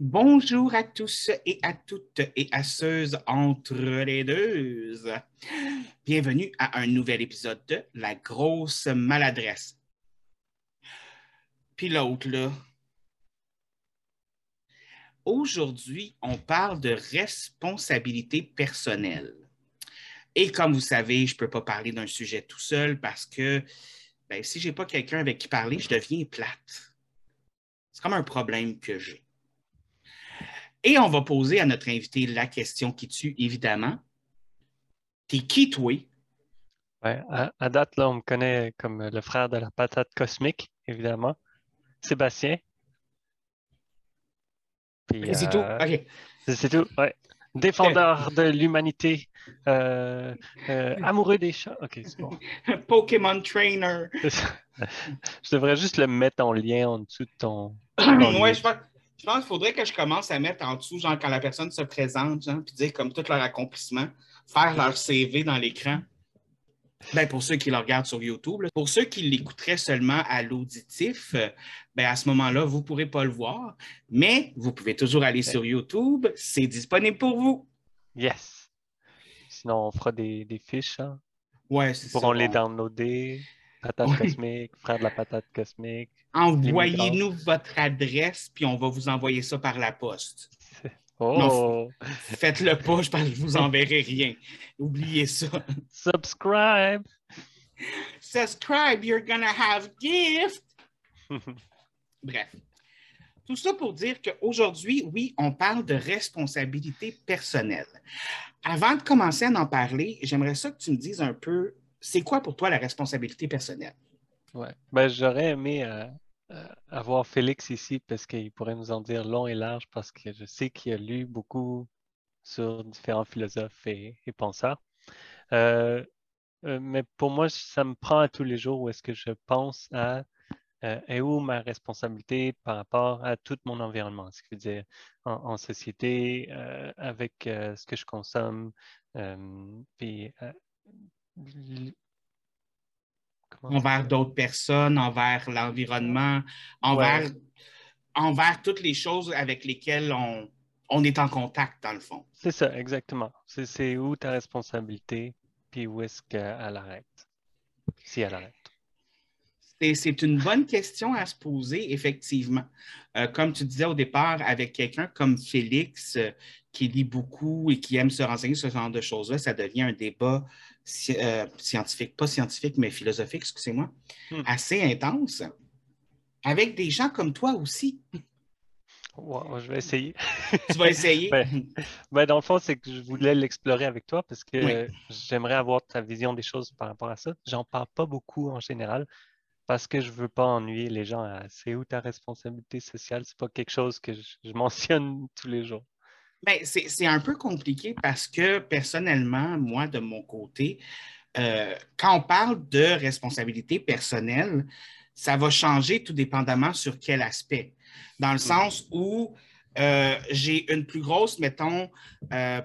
Bonjour à tous et à toutes et à ceux entre les deux. Bienvenue à un nouvel épisode de La grosse maladresse. Puis l'autre, là. Aujourd'hui, on parle de responsabilité personnelle. Et comme vous savez, je ne peux pas parler d'un sujet tout seul parce que ben, si je n'ai pas quelqu'un avec qui parler, je deviens plate. C'est comme un problème que j'ai. Et on va poser à notre invité la question qui tue, évidemment. T'es qui, toi? Ouais, à, date, là, on me connaît comme le frère de la patate cosmique, évidemment. Sébastien. c'est tout? Euh, OK. C'est tout, ouais. Défendeur de l'humanité, euh, euh, amoureux des chats. OK, c'est bon. Pokémon Trainer. je devrais juste le mettre en lien en dessous de ton. ouais, je pense, je pense qu'il faudrait que je commence à mettre en dessous, genre, quand la personne se présente, genre, puis dire comme tout leur accomplissement, faire leur CV dans l'écran. Ben, pour ceux qui le regardent sur YouTube. Pour ceux qui l'écouteraient seulement à l'auditif, ben, à ce moment-là, vous ne pourrez pas le voir, mais vous pouvez toujours aller sur YouTube. C'est disponible pour vous. Yes. Sinon, on fera des, fiches. Hein? Ouais, c'est ça. Pourront les downloader. Patate cosmique, frère de la patate cosmique. Envoyez-nous votre adresse, puis on va vous envoyer ça par la poste. Oh! Faites-le pas, je je vous enverrai rien. Oubliez ça. Subscribe! Subscribe, you're gonna have gift! Bref. Tout ça pour dire qu'aujourd'hui, oui, on parle de responsabilité personnelle. Avant de commencer à en parler, j'aimerais ça que tu me dises un peu c'est quoi pour toi la responsabilité personnelle? Ouais. Ben, j'aurais aimé euh, euh, avoir Félix ici parce qu'il pourrait nous en dire long et large parce que je sais qu'il a lu beaucoup sur différents philosophes et, penseurs. Euh, mais pour moi, ça me prend à tous les jours où est-ce que je pense à et où ma responsabilité par rapport à tout mon environnement, ce qui veut dire en, société, avec ce que je consomme, puis envers d'autres personnes, envers l'environnement, envers, envers toutes les choses avec lesquelles on, on est en contact, dans le fond. C'est ça, exactement. C'est où ta responsabilité, puis où est-ce qu'elle arrête, si elle arrête. C'est une bonne question à se poser, effectivement. Euh, comme tu disais au départ, avec quelqu'un comme Félix, euh, qui lit beaucoup et qui aime se renseigner sur ce genre de choses-là, ça devient un débat euh, scientifique, pas scientifique, mais philosophique, excusez-moi, hmm. assez intense, avec des gens comme toi aussi. je vais essayer. tu vas essayer? Ben, ben, dans le fond, c'est que je voulais l'explorer avec toi parce que j'aimerais avoir ta vision des choses par rapport à ça. J'en parle pas beaucoup en général parce que je veux pas ennuyer les gens. C'est où ta responsabilité sociale? C'est pas quelque chose que je mentionne tous les jours. Ben, c'est un peu compliqué parce que personnellement, moi, de mon côté, euh, quand on parle de responsabilité personnelle, ça va changer tout dépendamment sur quel aspect. Dans le mm. sens où euh, j'ai une plus grosse, mettons, euh,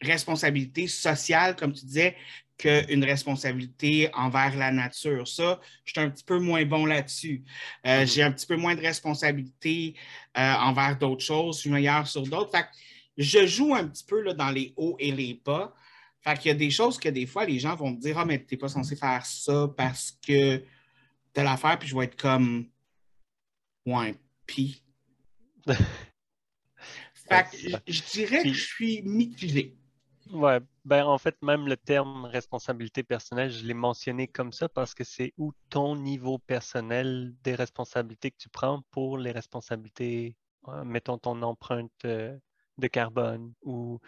responsabilité sociale, comme tu disais, qu'une responsabilité envers la nature. Ça, je suis un petit peu moins bon là-dessus. Euh, mm-hmm. J'ai un petit peu moins de responsabilité euh, envers d'autres choses, je suis meilleur sur d'autres. Fait je joue un petit peu là, dans les hauts et les bas. Fait qu'il y a des choses que des fois, les gens vont me dire Ah, mais tu n'es pas censé faire ça parce que tu as l'affaire, puis je vais être comme Ouais, pis. fait que je dirais que je suis mitigé. Ouais, ben en fait, même le terme responsabilité personnelle, je l'ai mentionné comme ça parce que c'est où ton niveau personnel des responsabilités que tu prends pour les responsabilités, euh, mettons ton empreinte euh, de carbone ou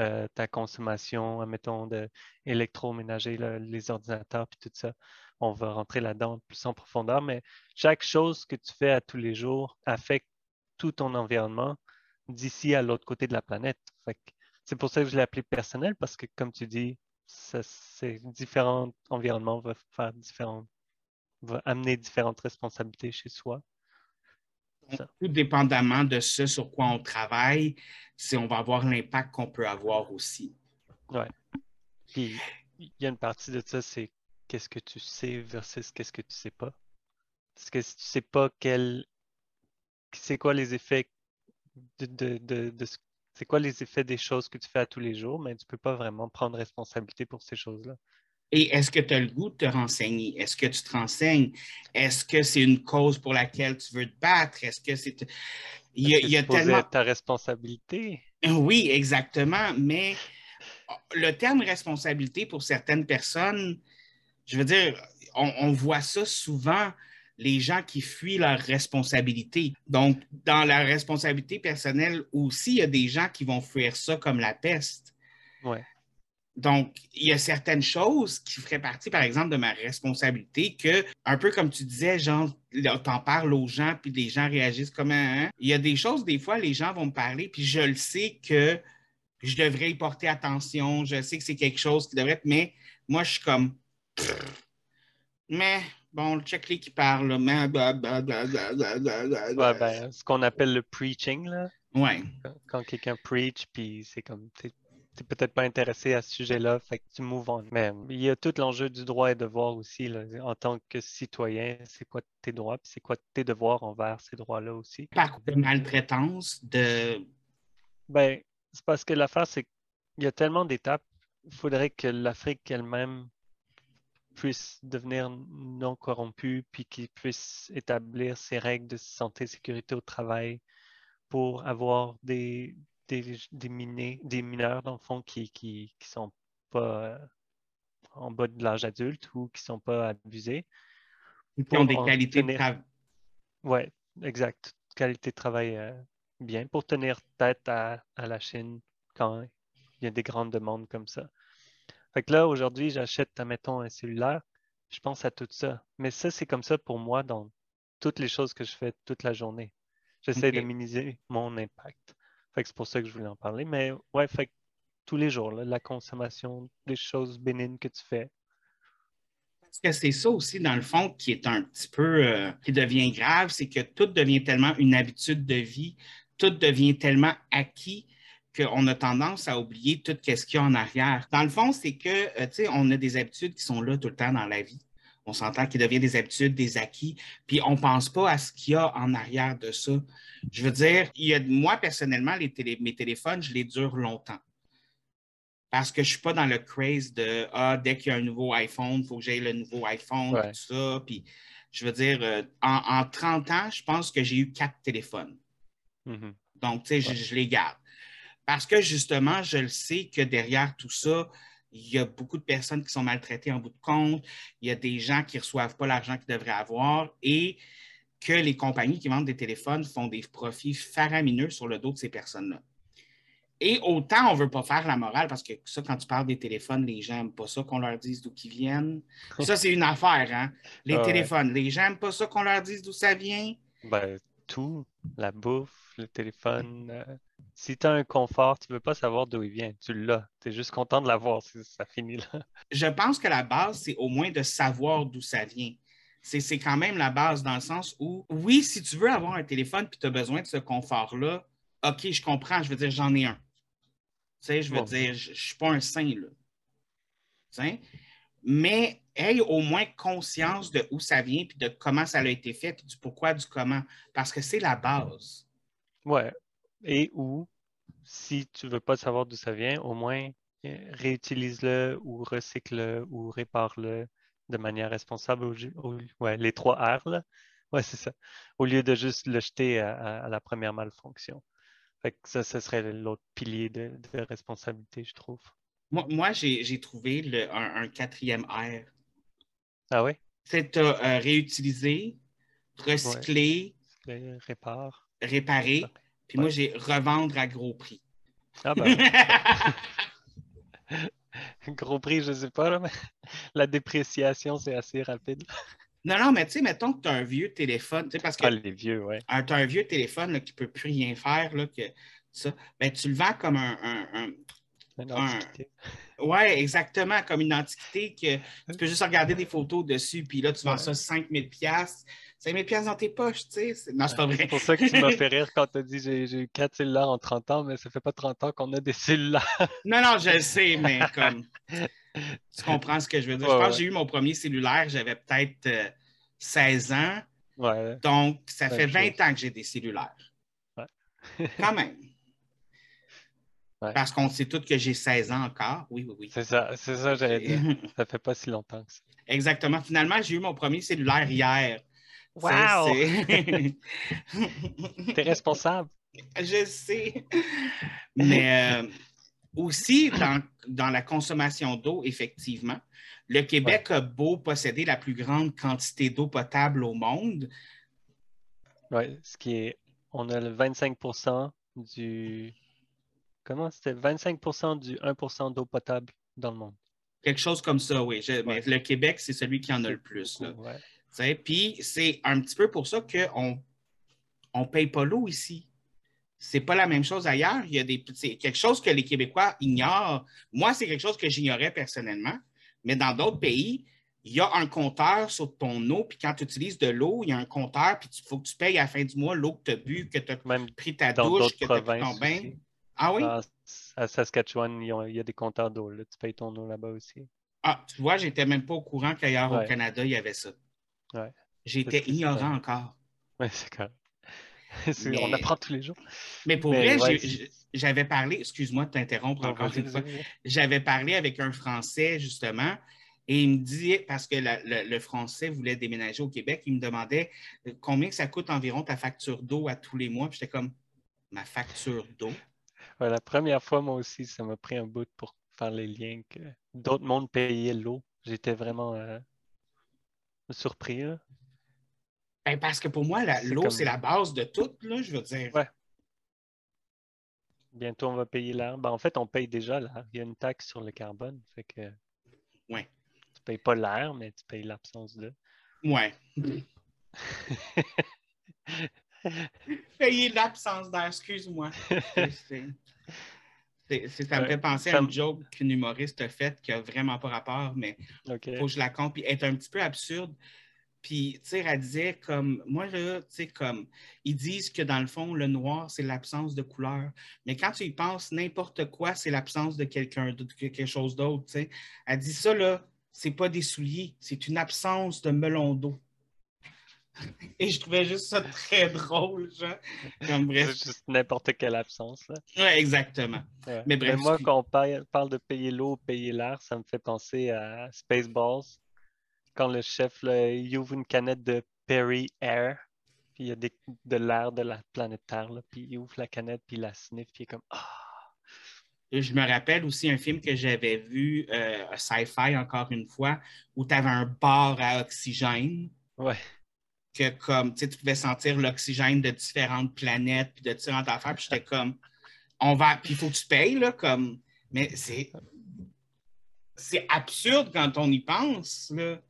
euh, ta consommation, mettons, d'électroménager, les ordinateurs, puis tout ça. On va rentrer là-dedans plus en profondeur, mais chaque chose que tu fais à tous les jours affecte tout ton environnement d'ici à l'autre côté de la planète. C'est pour ça que je l'ai appelé personnel, parce que, comme tu dis, c'est différents environnements vont faire différentes, va amener différentes responsabilités chez soi. tout dépendamment de ce sur quoi on travaille, c'est on va avoir l'impact qu'on peut avoir aussi. Oui. Puis il y a une partie de ça, c'est qu'est-ce que tu sais versus qu'est-ce que tu sais pas. Parce que si tu sais pas quel c'est quoi les effets de, de, de, de ce- c'est quoi les effets des choses que tu fais à tous les jours, mais tu peux pas vraiment prendre responsabilité pour ces choses-là. Et est-ce que tu as le goût de te renseigner? Est-ce que tu te renseignes? Est-ce que c'est une cause pour laquelle tu veux te battre? Est-ce que c'est. Il y a, C'est il y a supposé tellement. ta responsabilité? Oui, exactement. Mais le terme responsabilité pour certaines personnes, je veux dire, on, on voit ça souvent, les gens qui fuient leur responsabilité. Donc, dans la responsabilité personnelle aussi, il y a des gens qui vont fuir ça comme la peste. Ouais. Donc, il y a certaines choses qui feraient partie, par exemple, de ma responsabilité que, un peu comme tu disais, genre, t'en parles aux gens, puis les gens réagissent comme un. hein? Il y a des choses, des fois, les gens vont me parler, puis je le sais que je devrais y porter attention, je sais que c'est quelque chose qui devrait être, mais moi, je suis comme. pff, Mais, bon, check-les qui parlent, là, mais. Ouais, ben, ce qu'on appelle le preaching, là. Ouais. Quand- Quand quelqu'un preach, puis c'est comme, t'es t'es peut-être pas intéressé à ce sujet-là, fait que tu move on. Mais il y a tout l'enjeu du droit et devoir aussi, là. En tant que citoyen, c'est quoi tes droits, puis c'est quoi tes devoirs envers ces droits-là aussi? Par de maltraitance, de. Ben, c'est parce que l'affaire, c'est qu'il y a tellement d'étapes. Il faudrait que l'Afrique elle-même puisse devenir non corrompue, puis qu'il puisse établir ses règles de santé et sécurité au travail pour avoir des, des, des, minés- des mineurs, dans le fond, qui qui, qui sont pas euh, en bas de l'âge adulte ou qui sont pas abusés. qui ont des qualités de travail. Ouais, exact. Qualité de travail euh, bien pour tenir tête à, à la Chine quand il y a des grandes demandes comme ça. Fait que là, aujourd'hui, j'achète, admettons, un cellulaire, je pense à tout ça. Mais ça, c'est comme ça pour moi dans toutes les choses que je fais toute la journée. J'essaie de minimiser mon impact. Fait que c'est pour ça que je voulais en parler. Mais ouais, fait que tous les jours, là, la consommation des choses bénignes que tu fais. Parce que c'est ça aussi, dans le fond, qui est un petit peu, euh, qui devient grave, c'est que tout devient tellement une habitude de vie, tout devient tellement acquis qu'on a tendance à oublier tout ce qu'il y a en arrière. Dans le fond, c'est que, euh, tu sais, on a des habitudes qui sont là tout le temps dans la vie. On s'entend qu'il devient des habitudes, des acquis, puis on ne pense pas à ce qu'il y a en arrière de ça. Je veux dire, il y a, moi, personnellement, les télé- mes téléphones, je les dure longtemps parce que je ne suis pas dans le craze de ah, dès qu'il y a un nouveau iPhone, il faut que j'aille le nouveau iPhone, Ouais. tout ça. Puis, je veux dire, euh, en, en 30 ans, je pense que j'ai eu quatre téléphones. Mhm. Donc, tu sais, je les garde. Parce que justement, je le sais que derrière tout ça, il y a beaucoup de personnes qui sont maltraitées en bout de compte. Il y a des gens qui ne reçoivent pas l'argent qu'ils devraient avoir et que les compagnies qui vendent des téléphones font des profits faramineux sur le dos de ces personnes-là. Et autant on ne veut pas faire la morale, parce que ça, quand tu parles des téléphones, les gens n'aiment pas ça qu'on leur dise d'où ils viennent. Ça, c'est une affaire, hein? Les Ah téléphones, les gens n'aiment pas ça qu'on leur dise d'où ça vient. Ben, tout, la bouffe, le téléphone. euh, si tu as un confort, tu veux pas savoir d'où il vient. Tu l'as. Tu es juste content de l'avoir. Ça finit là. je pense que la base, c'est au moins de savoir d'où ça vient. C'est quand même la base dans le sens où, oui, si tu veux avoir un téléphone et tu as besoin de ce confort-là, OK, je comprends, je veux dire, j'en ai un. Tu sais, je veux Bon. dire, je ne suis pas un saint, là. Tu sais? Mais aie au moins conscience de où ça vient, puis de comment ça a été fait, puis du pourquoi, du comment. Parce que c'est la base. Ouais. Et ou, si tu veux pas savoir d'où ça vient, au moins euh, réutilise-le ou recycle-le ou répare-le de manière responsable. au ju- au- ouais, les trois R, là. Ouais, c'est ça. Au lieu de juste le jeter à, à- à la première malfonction. Fait que ça, ce serait l'autre pilier de, de responsabilité, je trouve. Moi, moi j'ai trouvé le- un, un quatrième R. Ah ouais? C'est euh, euh, réutiliser, recycler, Le répare. réparer, puis Ouais. moi, j'ai revendre à gros prix. Ah ben, gros prix, je sais pas, là, mais la dépréciation, c'est assez rapide. non, non, mais tu sais, mettons que tu as un vieux téléphone, tu sais, parce que Ah, les vieux, ouais. tu as un vieux téléphone là, qui ne peut plus rien faire, là, que ça, ben, tu le vends comme un. un- un- Une Un- antiquité. Ouais, exactement, comme une antiquité que tu peux juste regarder des photos dessus, puis là, tu vends Ouais. ça 5000 pièces 5000 pièces dans tes poches, tu sais. C'est- Non, c'est pas C'est vrai. pour ça que tu m'as fait rire quand tu as dit j'ai j'ai eu quatre cellulaires en 30 ans, mais ça fait pas 30 ans qu'on a des cellulaires. Non, non, je le sais, mais comme. Tu comprends ce que je veux dire. Ouais, je pense ouais. que j'ai eu mon premier cellulaire, j'avais peut-être euh, 16 ans. Ouais. Donc, ça fait 20 chose. ans que j'ai des cellulaires. Ouais. Quand même. Ouais. Parce qu'on sait tous que j'ai 16 ans encore. Oui, oui, oui. C'est ça, c'est ça, j'allais dire. Ça fait pas si longtemps que ça. Exactement. Finalement, j'ai eu mon premier cellulaire hier. Wow! T'es responsable. Je sais. Mais euh, aussi, dans, dans la consommation d'eau, effectivement, le Québec a beau posséder la plus grande quantité d'eau potable au monde. Ouais, ce qui est. On a le 25% du. Comment c'était? 25% du 1% d'eau potable dans le monde. Quelque chose comme ça, oui. Je- mais le Québec, c'est celui qui en a le plus. là. Ouais. Puis c'est un petit peu pour ça qu'on on paye pas l'eau ici. C'est pas la même chose ailleurs. Il y a des, c'est quelque chose que les Québécois ignorent. Moi, c'est quelque chose que j'ignorais personnellement. Mais dans d'autres pays, il y a un compteur sur ton eau. Puis quand tu utilises de l'eau, il y a un compteur. Puis il faut que tu payes à la fin du mois l'eau que tu as bu, que tu as Même pris ta douche, que tu as pris ton bain. aussi. Ah oui? À, à Saskatchewan, il y a des compteurs d'eau. Tu payes ton eau là-bas aussi. Ah, tu vois, j'étais même pas au courant qu'ailleurs au. Canada, il y avait ça. Ouais. J'étais ignorant encore. Ouais, c'est correct. Mais- On apprend tous les jours. Mais pour Mais vrai, ouais, j'avais parlé, excuse-moi de t'interrompre encore une fois, j'avais parlé avec un Français justement et il me dit, parce que la- le, le Français voulait déménager au Québec, il me demandait euh, combien ça coûte environ ta facture d'eau à tous les mois? J'étais comme, ma facture d'eau? Ouais, la première fois, moi aussi, ça m'a pris un bout pour faire les liens que d'autres mondes payaient l'eau. J'étais vraiment euh, surpris. là. Ben, parce que pour moi, l'eau, comme- c'est la base de tout, là, je veux dire. Ouais. Bientôt, on va payer l'air. Ben, en fait, on paye déjà l'air. Il y a une taxe sur le carbone. Fait que Ouais. tu payes pas l'air, mais tu payes l'absence de. Ouais. Payer l'absence d'air, excuse-moi. ça me fait penser à une joke qu'une humoriste a faite qui n'a vraiment pas rapport, mais OK. faut que je la compte. Puis elle est un petit peu absurde. Puis, tu sais, elle disait comme, moi, là, tu sais, comme, ils disent que dans le fond, le noir, c'est l'absence de couleur. Mais quand tu y penses, n'importe quoi, c'est l'absence de quelqu'un, de quelque chose d'autre, tu sais. Elle dit ça, là, c'est pas des souliers, c'est une absence de melon d'eau. Et je trouvais juste ça très drôle, genre. Comme bref. C'est juste n'importe quelle absence. Là. Ouais, exactement. Ouais. Mais bref, moi, quand on parle, de payer l'eau, payer l'air, ça me fait penser à Spaceballs. Quand le chef, là, il ouvre une canette de Perry Air, puis il y a des- de l'air de la planète Terre, là, puis il ouvre la canette, puis il la sniffe, puis il est comme Ah! Je me rappelle aussi un film que j'avais vu, euh, sci-fi encore une fois, où tu avais un bar à oxygène. Ouais. Que comme tu pouvais sentir l'oxygène de différentes planètes puis de différentes affaires. Puis j'étais comme on va. Puis il faut que tu payes, là, comme. Mais c'est. C'est absurde quand on y pense, là.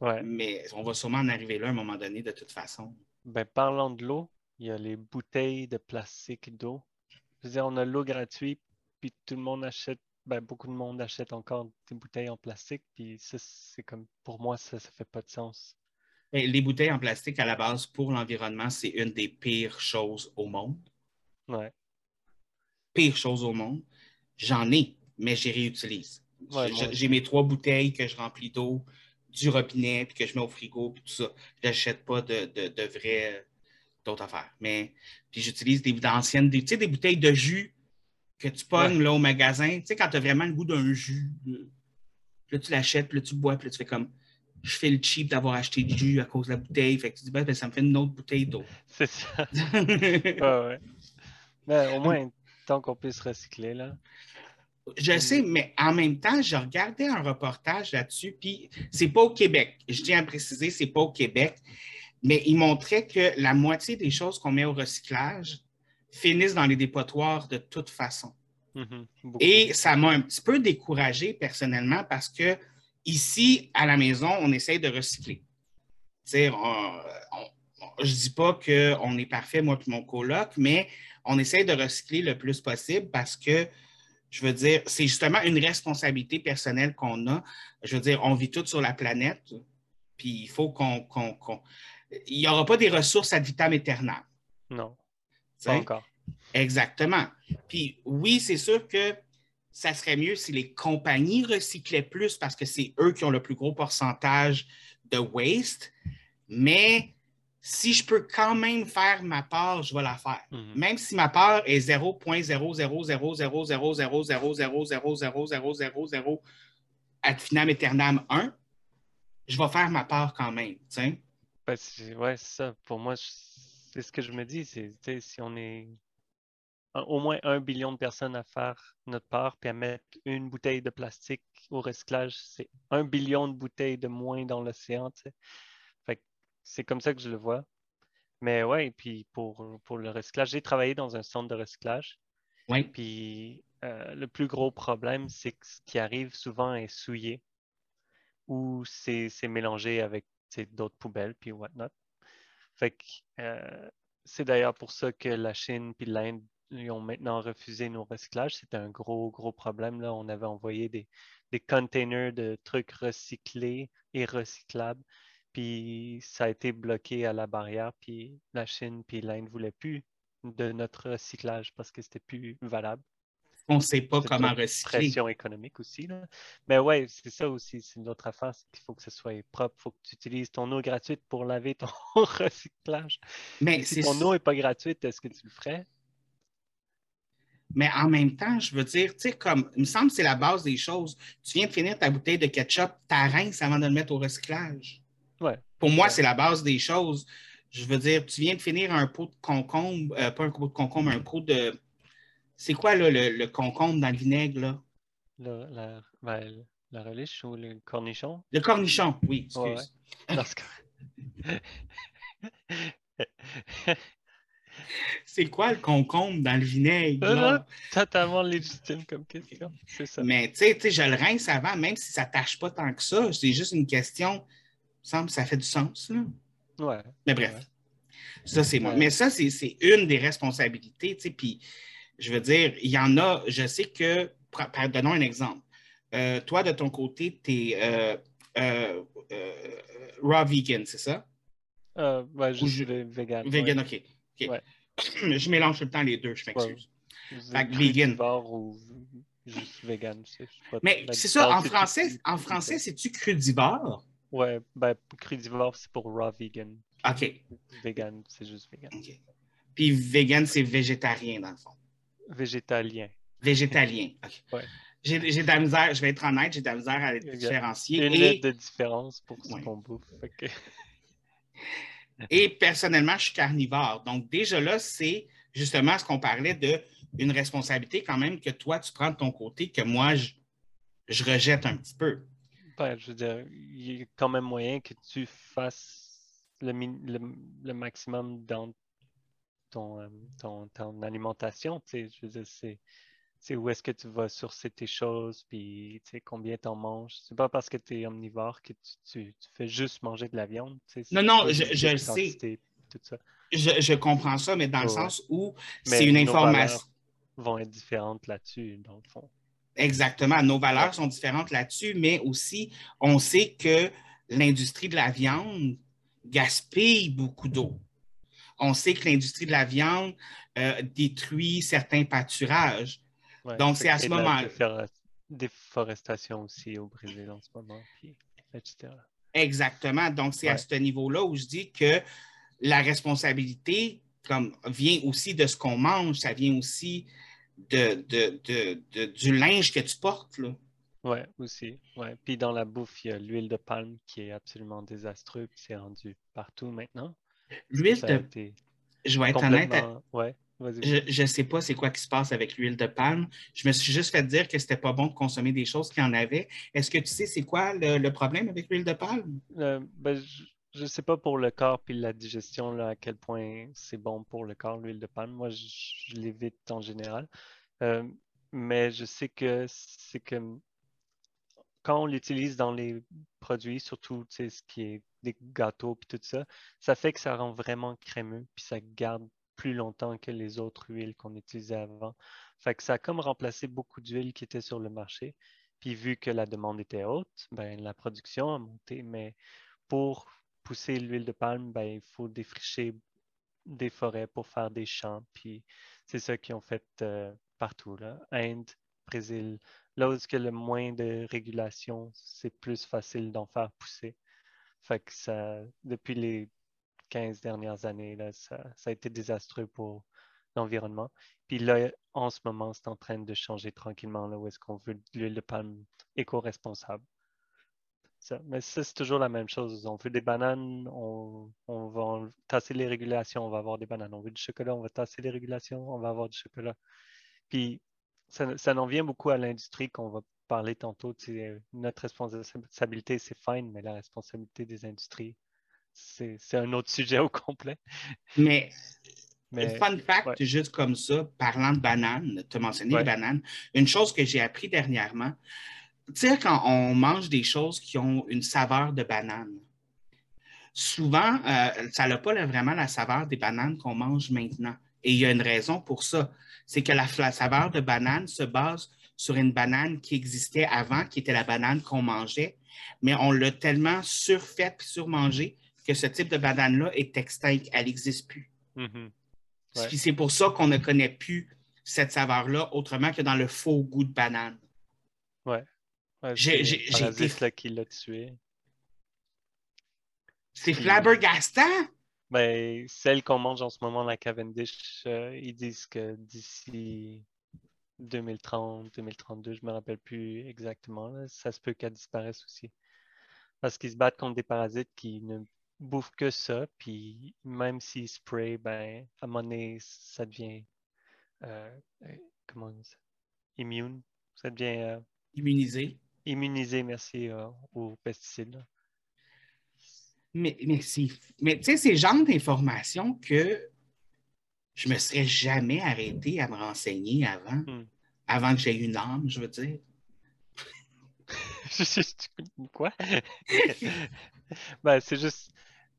Ouais. Mais on va sûrement en arriver là à un moment donné, de toute façon. Ben, parlant de l'eau, il y a les bouteilles de plastique d'eau. Je veux dire, on a l'eau gratuite, puis tout le monde achète, ben, beaucoup de monde achète encore des bouteilles en plastique, puis ça, c'est comme, pour moi, ça, ça fait pas de sens. Et les bouteilles en plastique, à la base, pour l'environnement, c'est une des pires choses au monde. Ouais. Pire chose au monde. J'en ai, mais j'y réutilise. Ouais, J'ai- mes trois bouteilles que je remplis d'eau du robinet, puis que je mets au frigo, puis tout ça. Je n'achète pas de, de, de vraies d'autres affaires. Mais puis j'utilise des d'anciennes, des, tu sais, des bouteilles de jus que tu pognes là, au magasin. Tu sais, quand tu as vraiment le goût d'un jus, là, Puis là, tu l'achètes, puis là, tu bois, puis là, tu fais comme je fais le cheap d'avoir acheté du jus à cause de la bouteille. Fait que tu dis, ben, ben, ça me fait une autre bouteille d'eau. C'est ça. Ouais, ouais. Mais au moins, tant qu'on puisse recycler, là. Je sais, mais en même temps, je regardais un reportage là-dessus, puis c'est pas au Québec. Je tiens à préciser, c'est pas au Québec, mais il montrait que la moitié des choses qu'on met au recyclage finissent dans les dépotoirs de toute façon. Mhm. Et ça m'a un petit peu découragé personnellement parce que ici, à la maison, on essaye de recycler. Tu sais, on- on- on- je dis pas qu'on est parfait, moi et mon coloc, mais on essaye de recycler le plus possible parce que, je veux dire, c'est justement une responsabilité personnelle qu'on a. Je veux dire, on vit tous sur la planète, puis il faut qu'on... Il n'y aura pas des ressources ad vitam aeternam. Non, pas encore. Exactement. Puis oui, c'est sûr que ça serait mieux si les compagnies recyclaient plus parce que c'est eux qui ont le plus gros pourcentage de waste, mais si je peux quand même faire ma part, je vais la faire. Mhm. Même si ma part est 0.000000000000000 ad finam aeternam 1, je vais faire ma part quand même. sais. Ben, c'est- ouais, ça. Pour moi, c'est ce que je me dis. C'est si on est au moins un billion de personnes à faire notre part, puis à mettre une bouteille de plastique au recyclage, c'est un billion de bouteilles de moins dans l'océan. c'est comme ça que je le vois. Mais ouais, puis pour, pour le recyclage, j'ai travaillé dans un centre de recyclage. Oui. Puis euh, le plus gros problème, c'est que ce qui arrive souvent est souillé ou c'est mélangé avec d'autres poubelles puis whatnot. Fait que euh, c'est d'ailleurs pour ça que la Chine puis l'Inde ils ont maintenant refusé nos recyclages. C'était un gros, gros problème. Là. On avait envoyé des, des containers de trucs recyclés et recyclables. Puis ça a été bloqué à la barrière. Puis la Chine puis l'Inde ne voulaient plus de notre recyclage parce que c'était plus valable. On ne sait pas comment recycler. Pression économique aussi. Là. Mais ouais, c'est ça aussi. C'est une autre affaire. qu'il faut que ce soit propre. Il faut que tu utilises ton eau gratuite pour laver ton recyclage. Mais, si ton eau n'est pas gratuite, est-ce que tu le ferais? Mais en même temps, je veux dire, tu sais, comme, il me semble que c'est la base des choses. Tu viens de finir ta bouteille de ketchup, ta rince avant de le mettre au recyclage. Ouais. Pour moi, Ouais. c'est la base des choses. Je veux dire, tu viens de finir un pot de concombre, euh, pas un pot de concombre, un pot de. C'est quoi, là, le, le concombre dans le vinaigre, là? Le- la, ben, la relish ou le cornichon? Le cornichon, oui, excuse. Ouais, C'est quoi le concombre dans le vinaigre? Euh? Totalement légitime comme question. C'est ça. Mais tu sais, je le rince avant, même si ça ne tâche pas tant que ça. C'est juste une question. Il semble que ça fait du sens. Là. Ouais. Mais bref, Ouais. ça, c'est moi. Ouais. Mais ça, c'est une des responsabilités. tu sais, Puis, je veux dire, il y en a, je sais que, donnons un exemple. Euh, toi, de ton côté, tu es euh, euh, raw vegan, c'est ça? Euh, ouais, je Ou vegan. Vegan, OK. Ouais. je mélange tout le temps les deux, je m'excuse. Ouais. Vegan. Ou juste vegan. je sais Mais c'est ça, en français, en français, ça. c'est-tu crudivore? Ouais, ben, crudivore, c'est pour raw vegan. OK. Vegan, c'est juste vegan. OK. Puis vegan, c'est végétarien, dans le fond. Végétalien. Végétalien. OK. Ouais. J'ai de la misère, je vais être honnête, j'ai de la misère à les différencier. Une Et, lettre de différence pour ce Ouais. qu'on bouffe. Que- et personnellement, je suis carnivore. Donc, déjà là, c'est justement ce qu'on parlait de une responsabilité quand même que toi, tu prends de ton côté, que moi, je, je rejette un petit peu. Ben, je veux dire, il y a quand même moyen que tu fasses le maximum dans ton, euh, ton, ton alimentation. Tu sais, je veux dire, c'est, c'est où est-ce que tu vas sourcer tes choses, puis tu sais, combien tu en manges. C'est pas parce que tu es omnivore que tu, tu, tu fais juste manger de la viande. sais, Non, non, je- le sais. quantité, Tout ça. Je, je comprends ça, mais dans le Ouais, sens où c'est une nos information. valeurs vont être différentes là-dessus, dans le fond. Exactement. Nos valeurs Ouais. sont différentes là-dessus, mais aussi, on sait que l'industrie de la viande gaspille beaucoup d'eau. On sait que l'industrie de la viande euh, détruit certains pâturages. Ouais, Donc, c'est à ce a de la moment- défora- Déforestation aussi au Brésil en ce moment, puis, etc. Exactement. Donc, c'est à ce niveau-là où je dis que la responsabilité comme, vient aussi de ce qu'on mange, ça vient aussi de, de- de- de- du linge que tu portes. Là. Ouais, aussi. Ouais. Puis dans la bouffe, il y a l'huile de palme qui est absolument désastreux, puis c'est rendu partout maintenant. L'huile de. Je vais être honnête. Ouais. Je ne sais pas c'est quoi qui se passe avec l'huile de palme. Je me suis juste fait dire que c'était pas bon de consommer des choses qu'il y en avait. Est-ce que tu sais c'est quoi le, le problème avec l'huile de palme? Euh, ben, je ne sais pas pour le corps puis la digestion, là, à quel point c'est bon pour le corps, l'huile de palme. Moi, je, je l'évite en général. Euh, mais je sais que c'est que quand on l'utilise dans les produits, surtout tu sais, ce qui est des gâteaux puis tout ça, ça fait que ça rend vraiment crémeux puis ça garde plus longtemps que les autres huiles qu'on utilisait avant. Fait que ça a comme remplacé beaucoup d'huiles qui étaient sur le marché. Puis vu que la demande était haute, ben, la production a monté. Mais pour pousser l'huile de palme, ben, il faut défricher des forêts pour faire des champs. Puis c'est ça qu'ils ont fait euh, partout, là. Inde, Brésil. Là où il y a le moins de régulation, c'est plus facile d'en faire pousser. Fait ça, depuis les 15 dernières années. Là, ça, a été désastreux pour l'environnement. Puis là, en ce moment, c'est en train de changer tranquillement là, où est-ce qu'on veut l'huile de palme éco-responsable. Mais ça, c'est toujours la même chose. On veut des bananes, on, va tasser les régulations, on va avoir des bananes. On veut du chocolat, on va tasser les régulations, on va avoir du chocolat. Puis ça, ça en vient beaucoup à l'industrie qu'on va parler tantôt. Notre responsabilité, c'est fine, mais la responsabilité des industries, c'est un autre sujet au complet. Mais, fun fact, juste comme ça, parlant de bananes, tu as mentionné les bananes, une chose que j'ai appris dernièrement, tu sais, quand on mange des choses qui ont une saveur de banane, souvent, euh, ça n'a pas vraiment la saveur des bananes qu'on mange maintenant. Et il y a une raison pour ça. C'est que la, saveur de banane se base sur une banane qui existait avant, qui était la banane qu'on mangeait, mais on l'a tellement surfait et surmangé que ce type de banane-là est extinct, elle n'existe plus. Mm-hmm. C'est pour ça qu'on ne connaît plus cette saveur-là autrement que dans le faux goût de banane. Ouais. j'ai été... qui l'a tué. C'est flabbergastant! Ben, celle qu'on mange en ce moment, la Cavendish, euh, ils disent que d'ici 2030, 2032, je ne me rappelle plus exactement, ça se peut qu'elle disparaisse aussi. Parce qu'ils se battent contre des parasites qui ne bouffent que ça, puis même s'ils spray, ben, à un moment donné, ça devient. Euh, euh, comment on dit ça? Immune. Ça devient. immunisé. Immunisé, merci, aux pesticides. Mais, mais, mais tu sais, c'est le genre d'informations que je me serais jamais arrêté à me renseigner avant, hmm. avant que j'aie une âme, je veux dire. Quoi? ben, c'est juste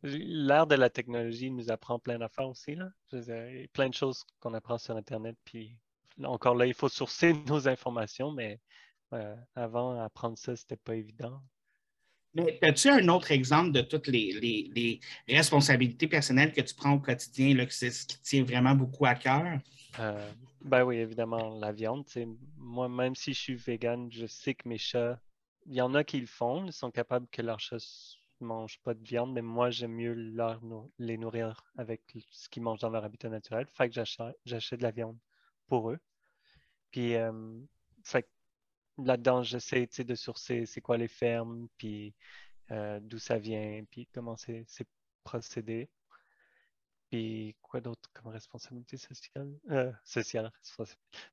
l'ère de la technologie nous apprend plein d'affaires aussi. Là. Dire, plein de choses qu'on apprend sur Internet. Puis encore là, il faut sourcer nos informations, mais euh, avant, apprendre ça, c'était pas évident. Mais as-tu un autre exemple de toutes les, responsabilités personnelles que tu prends au quotidien, là, que c'est ce qui tient vraiment beaucoup à cœur? Euh, ben oui, évidemment, la viande. Moi, même si je suis vegan, je sais que mes chats, il y en a qui le font, ils sont capables que leurs chats ne mangent pas de viande, mais moi, j'aime mieux les nourrir avec ce qu'ils mangent dans leur habitat naturel. Fait que j'achète de la viande pour eux. Puis, euh, là-dedans, j'essaie de sourcer c'est quoi les fermes, puis euh, d'où ça vient, puis comment c'est procédé. Puis quoi d'autre comme responsabilité sociale? Euh, sociale,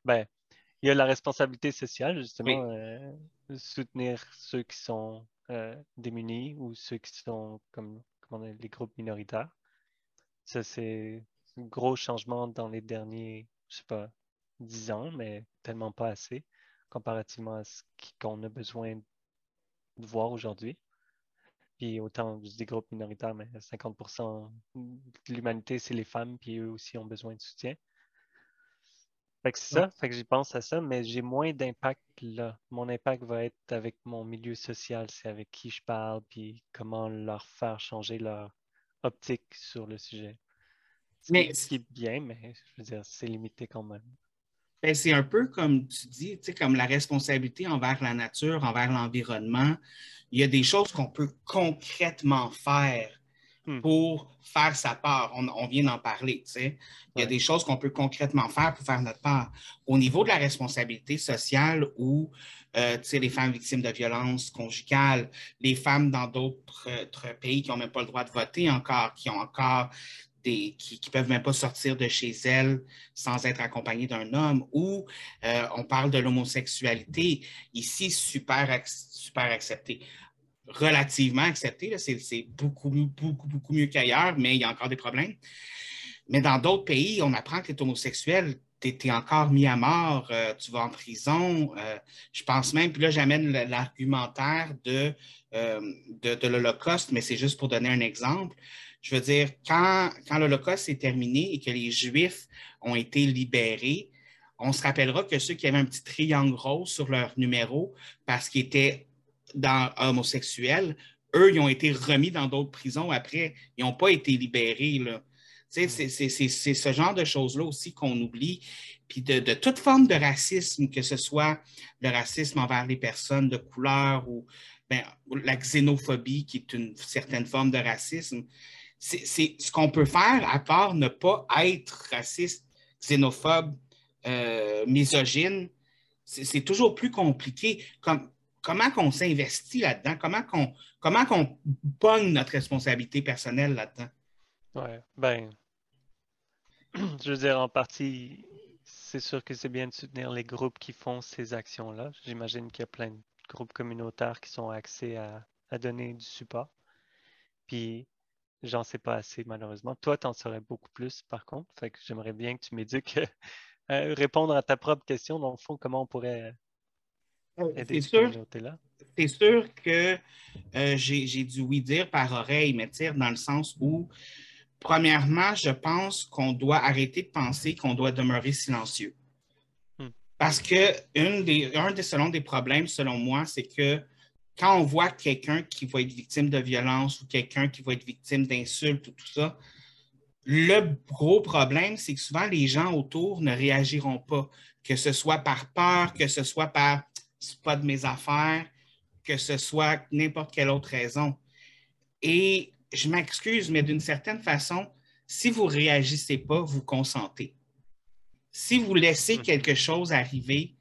Ben, il y a la responsabilité sociale, justement, euh, soutenir ceux qui sont démunis ou ceux qui sont comme comment les groupes minoritaires. Ça, c'est un gros changement dans les derniers, je sais pas, dix ans, mais tellement pas assez comparativement à ce qu'on a besoin de voir aujourd'hui. Puis autant des groupes minoritaires, mais 50% de l'humanité, c'est les femmes, puis eux aussi ont besoin de soutien. Fait que c'est ça, fait que j'y pense à ça, mais j'ai moins d'impact là. Mon impact va être avec mon milieu social, c'est avec qui je parle, puis comment leur faire changer leur optique sur le sujet. Mais... Ce qui est bien, mais je veux dire, c'est limité quand même. Ben, c'est un peu comme tu dis, comme la responsabilité envers la nature, envers l'environnement. Il y a des choses qu'on peut concrètement faire. Pour faire sa part. On, vient d'en parler. Il y a des choses qu'on peut concrètement faire pour faire notre part. Au niveau de la responsabilité sociale ou euh, les femmes victimes de violences conjugales, les femmes dans d'autres pays qui n'ont même pas le droit de voter encore, qui ont encore qui ne peuvent même pas sortir de chez elles sans être accompagnées d'un homme, ou euh, on parle de l'homosexualité, ici super, super accepté. Relativement accepté, c'est beaucoup, beaucoup, beaucoup mieux qu'ailleurs, mais il y a encore des problèmes. Mais dans d'autres pays, on apprend que tu es homosexuel, tu es, encore mis à mort, euh, tu vas en prison. Euh, je pense même, puis là, j'amène l'argumentaire de, de, de l'Holocauste, mais c'est juste pour donner un exemple. Je veux dire, quand, quand l'Holocauste est terminé et que les Juifs ont été libérés, on se rappellera que ceux qui avaient un petit triangle rose sur leur numéro parce qu'ils étaient dans, homosexuels, eux, ils ont été remis dans d'autres prisons après. Ils n'ont pas été libérés. C'est ce genre de choses-là aussi qu'on oublie. Puis de, de, toute forme de racisme, que ce soit le racisme envers les personnes de couleur ou ben, la xénophobie, qui est une certaine forme de racisme, c'est ce qu'on peut faire à part ne pas être raciste, xénophobe, euh, misogyne. C'est toujours plus compliqué. Comme, comment qu'on s'investit là-dedans? Comment qu'on comment qu'on notre responsabilité personnelle là-dedans? Oui, ben, je veux dire, en partie, c'est sûr que c'est bien de soutenir les groupes qui font ces actions-là. J'imagine qu'il y a plein de groupes communautaires qui sont axés à, à donner du support. Puis, j'en sais pas assez, malheureusement. Toi, tu en saurais beaucoup plus, par contre. Fait j'aimerais bien que tu m'éduques à répondre à ta propre question. Dans le fond, comment on pourrait euh, aider cette communauté-là? C'est sûr que euh, j'ai dû oui dire par oreille, mais dire dans le sens où, premièrement, je pense qu'on doit arrêter de penser qu'on doit demeurer silencieux. Hmm. Parce que une des, un des, selon des problèmes, selon moi, c'est que quand on voit quelqu'un qui va être victime de violence ou quelqu'un qui va être victime d'insultes ou tout ça, le gros problème, c'est que souvent les gens autour ne réagiront pas, que ce soit par peur, que ce soit par c'est pas de mes affaires, que ce soit n'importe quelle autre raison. Et je m'excuse, mais d'une certaine façon, si vous ne réagissez pas, vous consentez. Si vous laissez hmm. quelque chose arriver,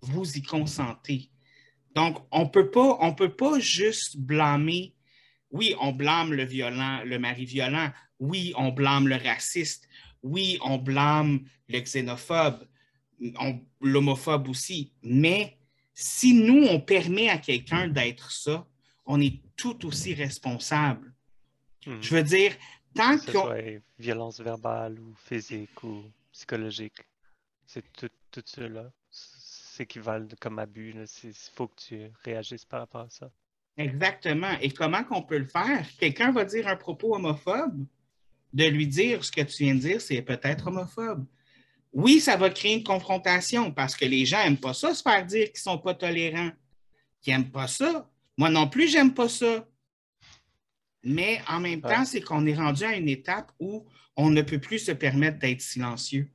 vous y consentez. Donc, on ne peut pas juste blâmer. Oui, on blâme le violent, le mari violent. Oui, on blâme le raciste. Oui, on blâme le xénophobe, l'homophobe aussi. Mais si nous, on permet à quelqu'un d'être ça, on est tout aussi responsable. Hmm. Je veux dire, tant que. soit violence verbale ou physique ou psychologique, c'est tout, tout cela s'équivalent comme abus. Il faut que tu réagisses par rapport à ça. Exactement. Et comment qu'on peut le faire? Quelqu'un va dire un propos homophobe, de lui dire ce que tu viens de dire, c'est peut-être homophobe. Oui, ça va créer une confrontation parce que les gens n'aiment pas ça, se faire dire qu'ils ne sont pas tolérants, qu'ils n'aiment pas ça. Moi non plus, j'aime pas ça. Mais en même temps, c'est qu'on est rendu à une étape où on ne peut plus se permettre d'être silencieux.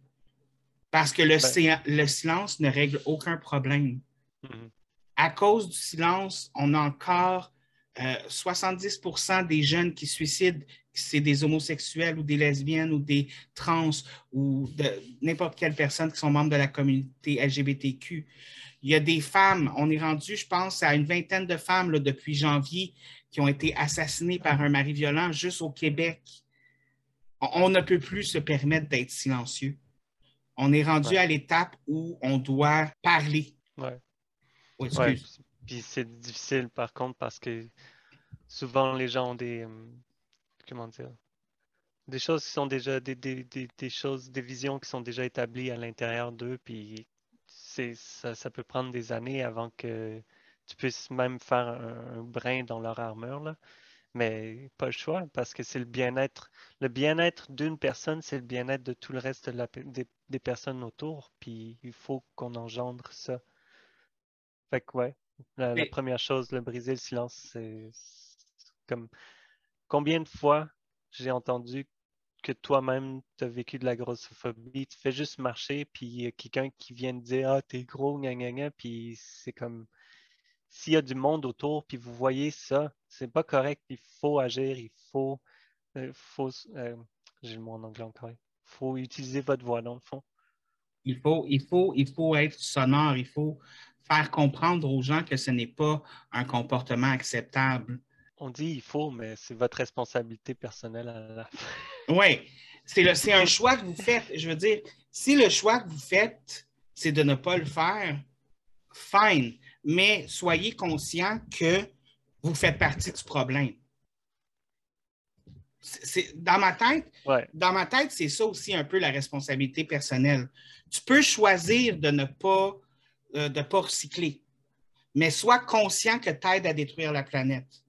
Parce que le, ben le silence ne règle aucun problème. Mm-hmm. À cause du silence, on a encore 70% euh, des jeunes qui suicident, c'est des homosexuels ou des lesbiennes ou des trans ou de n'importe quelle personne qui sont membres de la communauté LGBTQ. Il y a des femmes, on est rendu, je pense, à une vingtaine de femmes depuis janvier qui ont été assassinées par un mari violent juste au Québec. on ne peut plus se permettre d'être silencieux. On est rendu à l'étape où on doit parler. Ouais. Puis c'est difficile par contre parce que souvent les gens ont des euh, comment dire des choses qui sont déjà des, des, des, choses, des visions qui sont déjà établies à l'intérieur d'eux, puis c'est ça, ça, peut prendre des années avant que tu puisses même faire un, un brin dans leur armure. Là mais pas le choix parce que c'est le bien-être. Le bien-être d'une personne, c'est le bien-être de tout le reste des, personnes autour, puis il faut qu'on engendre ça. Fait que ouais, la, première chose, le briser le silence, c'est comme combien de fois j'ai entendu que toi-même, tu as vécu de la grossophobie, tu fais juste marcher, puis il y a quelqu'un qui vient te dire Ah, t'es gros, gna, gna, gna, puis c'est comme s'il y a du monde autour, puis vous voyez ça, c'est pas correct, il faut agir, il faut, euh, faut euh, j'ai le mot en anglais encore, il faut utiliser votre voix dans le fond. Il faut, il faut, il faut être sonore, il faut faire comprendre aux gens que ce n'est pas un comportement acceptable. On dit il faut, mais c'est votre responsabilité personnelle à la fin. Oui, c'est un choix que vous faites. Je veux dire, si le choix que vous faites, c'est de ne pas le faire, fine mais soyez conscient que vous faites partie du problème. dans ma tête, dans ma tête, c'est ça aussi un peu la responsabilité personnelle. Tu peux choisir de ne pas, euh, de pas recycler, mais sois conscient que tu aides à détruire la planète.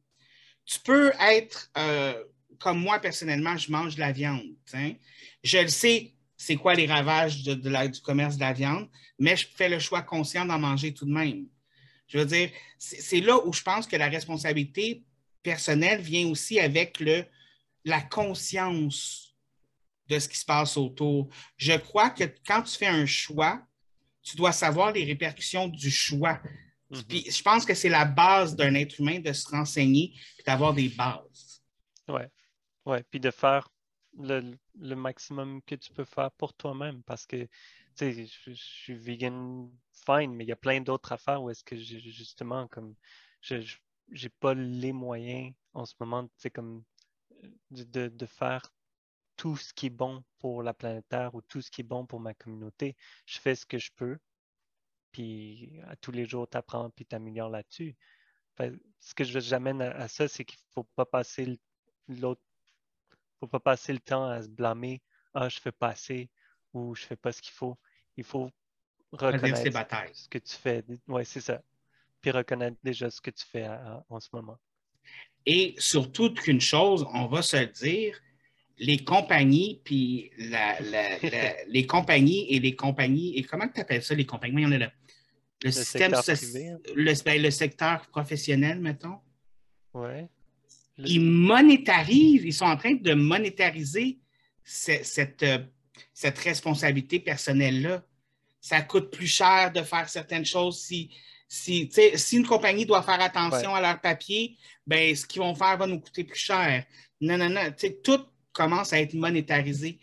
Tu peux être, euh, comme moi personnellement, je mange de la viande. Je le sais, c'est quoi les ravages de, du commerce de la viande, mais je fais le choix conscient d'en manger tout de même. Je veux dire, c'est là où je pense que la responsabilité personnelle vient aussi avec le, la conscience de ce qui se passe autour. Je crois que quand tu fais un choix, tu dois savoir les répercussions du choix. Mm-hmm. je pense que c'est la base d'un être humain de se renseigner et d'avoir des bases. Oui. Oui, puis de faire le, le, maximum que tu peux faire pour toi-même parce que, tu sais, je, suis vegan fine, mais il y a plein d'autres affaires où est-ce que justement, comme, je n'ai pas les moyens en ce moment, tu sais, comme, de, de, faire tout ce qui est bon pour la planète Terre ou tout ce qui est bon pour ma communauté. Je fais ce que je peux, puis à tous les jours, tu apprends, puis tu améliores là-dessus. ce que j'amène à, à ça, c'est qu'il ne faut pas passer l'autre faut pas passer le temps à se blâmer. Ah, je fais pas assez ou je fais pas ce qu'il faut. Il faut reconnaître ce que tu fais. Oui, c'est ça. Puis reconnaître déjà ce que tu fais en ce moment. Et surtout qu'une chose, on va se le dire, les compagnies, puis les compagnies et les compagnies, et comment tu appelles ça, les compagnies? A le, le, système, hein? le, ben, le secteur professionnel, mettons. Oui ils monétarisent, ils sont en train de monétariser cette, euh, cette, responsabilité personnelle-là. Ça coûte plus cher de faire certaines choses. Si, si, si une compagnie doit faire attention à leurs papiers, ben, ce qu'ils vont faire va nous coûter plus cher. Non, non, non. Tout commence à être monétarisé.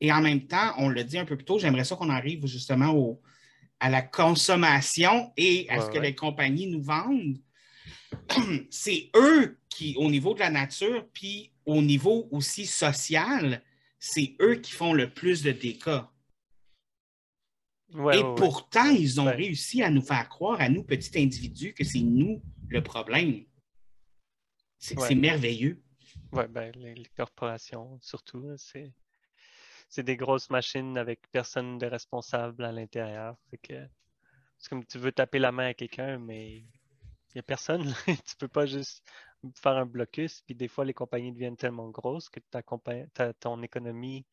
Et en même temps, on le dit un peu plus tôt, j'aimerais ça qu'on arrive justement au, à la consommation et à ce que les compagnies nous vendent. c'est eux qui, au niveau de la nature, puis au niveau aussi social, c'est eux qui font le plus de dégâts. Et pourtant, ils ont réussi à nous faire croire, à nous, petits individus, que c'est nous le problème. C'est merveilleux. Oui, ben, les, corporations, surtout, c'est des grosses machines avec personne de responsable à l'intérieur. C'est comme tu veux taper la main à quelqu'un, mais il n'y a personne. tu peux pas juste faire un blocus. Puis des fois, les compagnies deviennent tellement grosses que ta ton économie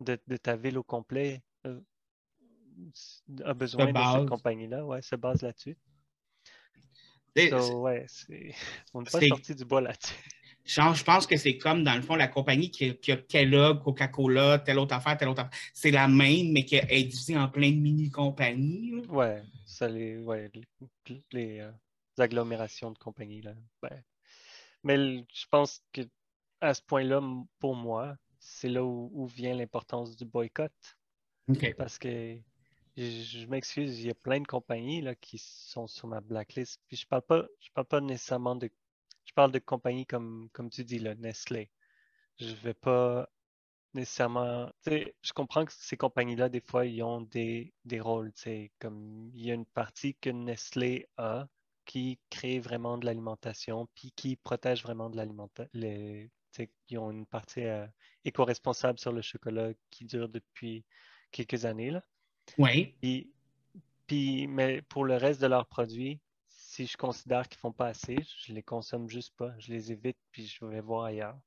de, ta ville au complet euh, a besoin de cette compagnie-là. Ouais, se base là-dessus. ouais, on n'est pas sorti du bois là-dessus. Je pense que c'est comme, dans le fond, la compagnie qui, a Kellogg, Coca-Cola, telle autre affaire, telle autre affaire. C'est la même, mais qui est divisée en plein de mini-compagnies. Ouais, ça les, ouais, les, euh, agglomérations de compagnies. Là. Ben, mais je pense que à ce point-là, pour moi, c'est là où, vient l'importance du boycott. Parce que je, m'excuse, il y a plein de compagnies là, qui sont sur ma blacklist. Puis je parle pas, je parle pas nécessairement de. Je parle de compagnies comme, comme tu dis, là, Nestlé. Je vais pas nécessairement. Je comprends que ces compagnies-là, des fois, ils ont des, des rôles. Comme il y a une partie que Nestlé a qui créent vraiment de l'alimentation, puis qui protègent vraiment de l'alimentation. Qui ont une partie euh, éco-responsable sur le chocolat qui dure depuis quelques années. Là. Oui. Puis, puis, mais pour le reste de leurs produits, si je considère qu'ils ne font pas assez, je les consomme juste pas. Je les évite, puis je vais voir ailleurs.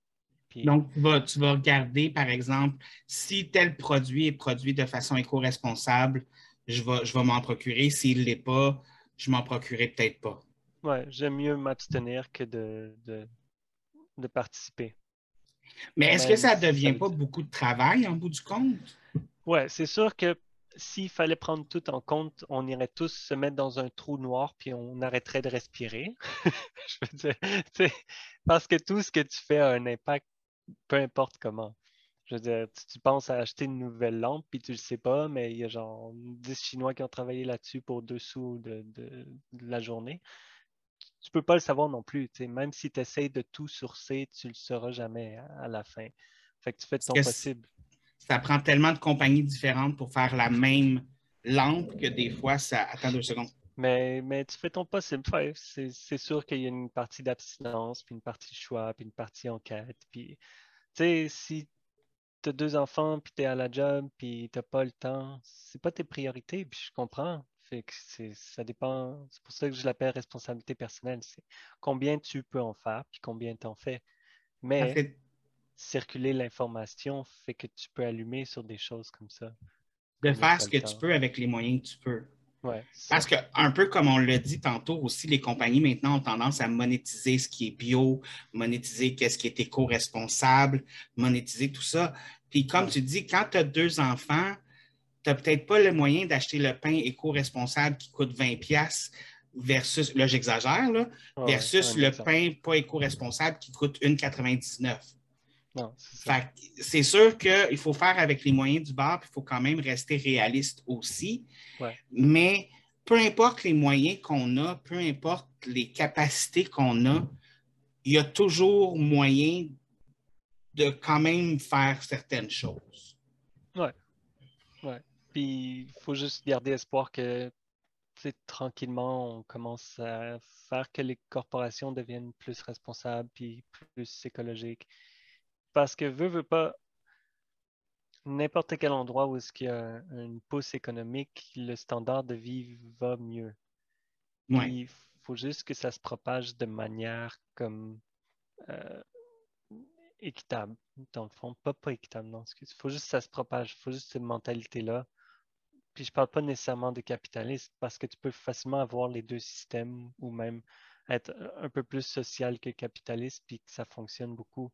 Donc, tu vas, tu vas, regarder, par exemple, si tel produit est produit de façon éco-responsable, je vais, je vais m'en procurer. S'il ne l'est pas, je m'en procurerai peut-être pas. Ouais, j'aime mieux m'abstenir que de, de, participer. Mais est-ce que ça ne devient pas beaucoup de travail en bout du compte? Ouais, c'est sûr que s'il fallait prendre tout en compte, on irait tous se mettre dans un trou noir puis on arrêterait de respirer. Je veux dire, parce que tout ce que tu fais a un impact, peu importe comment. Je veux dire, tu, penses à acheter une nouvelle lampe, puis tu le sais pas, mais il y a genre 10 Chinois qui ont travaillé là-dessus pour deux sous de, la journée. Tu peux pas le savoir non plus. Même si tu essaies de tout sourcer, tu le sauras jamais à, la fin. Fait que tu fais ton possible. Ça prend tellement de compagnies différentes pour faire la même lampe que des fois, ça attend deux secondes. Mais, mais tu fais ton possible. C'est sûr qu'il y a une partie d'abstinence, puis une partie de choix, puis une partie enquête. Puis, tu sais, si tu as deux enfants, puis tu es à la job, puis tu n'as pas le temps, c'est pas tes priorités, puis je comprends. Fait que ça dépend. C'est pour ça que je l'appelle responsabilité personnelle. C'est combien tu peux en faire, puis combien tu en fais. Mais circuler l'information fait que tu peux allumer sur des choses comme ça. De faire ce que tu peux avec les moyens que tu peux. Parce que, un peu comme on l'a dit tantôt aussi, les compagnies maintenant ont tendance à monétiser ce qui est bio, monétiser qu'est-ce qui est éco-responsable, monétiser tout ça. Puis comme tu dis, quand tu as deux enfants, tu n'as peut-être pas le moyen d'acheter le pain éco-responsable qui coûte 20 pièces versus, là j'exagère, versus le pain pas éco-responsable qui coûte 1,99. C'est sûr qu'il faut faire avec les moyens du bord, puis il faut quand même rester réaliste aussi. Ouais. Mais peu importe les moyens qu'on a, peu importe les capacités qu'on a, il y a toujours moyen de quand même faire certaines choses. Puis il faut juste garder espoir que tu sais, tranquillement, on commence à faire que les corporations deviennent plus responsables puis plus écologiques. Parce que veut, veut pas, n'importe quel endroit où est-ce qu'il y a une pousse économique, le standard de vie va mieux. Ouais. Il faut juste que ça se propage de manière comme euh, équitable, dans le fond. Pas, pas équitable, non, excuse. Il faut juste que ça se propage. Il faut juste cette mentalité-là. Puis je parle pas nécessairement de capitaliste parce que tu peux facilement avoir les deux systèmes ou même être un peu plus social que capitaliste puis que ça fonctionne beaucoup.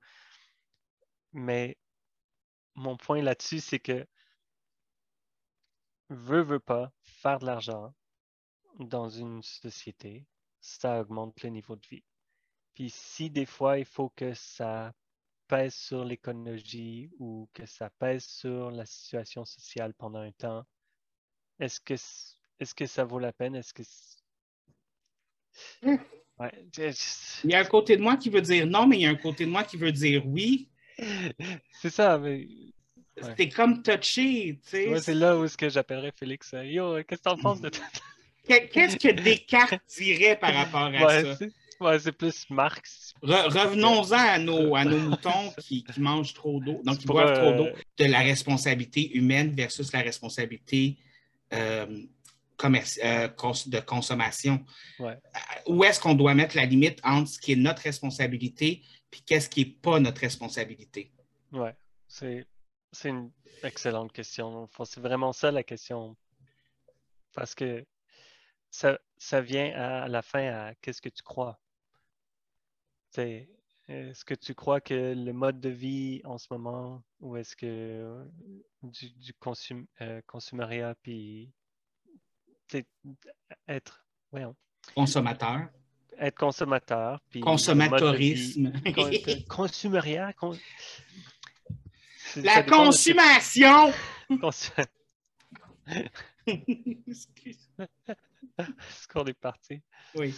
Mais mon point là-dessus, c'est que veut, veut pas faire de l'argent dans une société, ça augmente le niveau de vie. Puis si des fois il faut que ça pèse sur l'écologie ou que ça pèse sur la situation sociale pendant un temps, est-ce que est-ce que ça vaut la peine? Est-ce que Hmm. Ouais, Il y a un côté de moi qui veut dire non, mais il y a un côté de moi qui veut dire oui. C'est ça, mais Ouais. T'es comme touché, tu sais. c'est là où est-ce que j'appellerais Félix. euh, Yo, qu'est-ce que t'en penses de tout? Que- Qu'est-ce que Descartes dirait par rapport à Ouais, ça? ouais, c'est plus Marx. Re- Revenons-en à nos, à nos moutons qui, qui mangent trop d'eau, donc qui boivent trop euh, d'eau, de la responsabilité humaine versus la responsabilité euh, euh, cons- de consommation. Ouais. Euh, Où est-ce qu'on doit mettre la limite entre ce qui est notre responsabilité et qu'est-ce qui n'est pas notre responsabilité? Ouais, c'est c'est une excellente question. Enfin, c'est vraiment ça la question. Parce que ça, ça vient à, à la fin à qu'est-ce que tu crois? C'est, est-ce que tu crois que le mode de vie en ce moment, ou est-ce que euh, du, du consum, euh, puis être, voyons, Consommateur, être consommateur, puis de vie- consumériat, con- C'est- la dépend de consommation! Consu- Ce qu'on est parti? oui.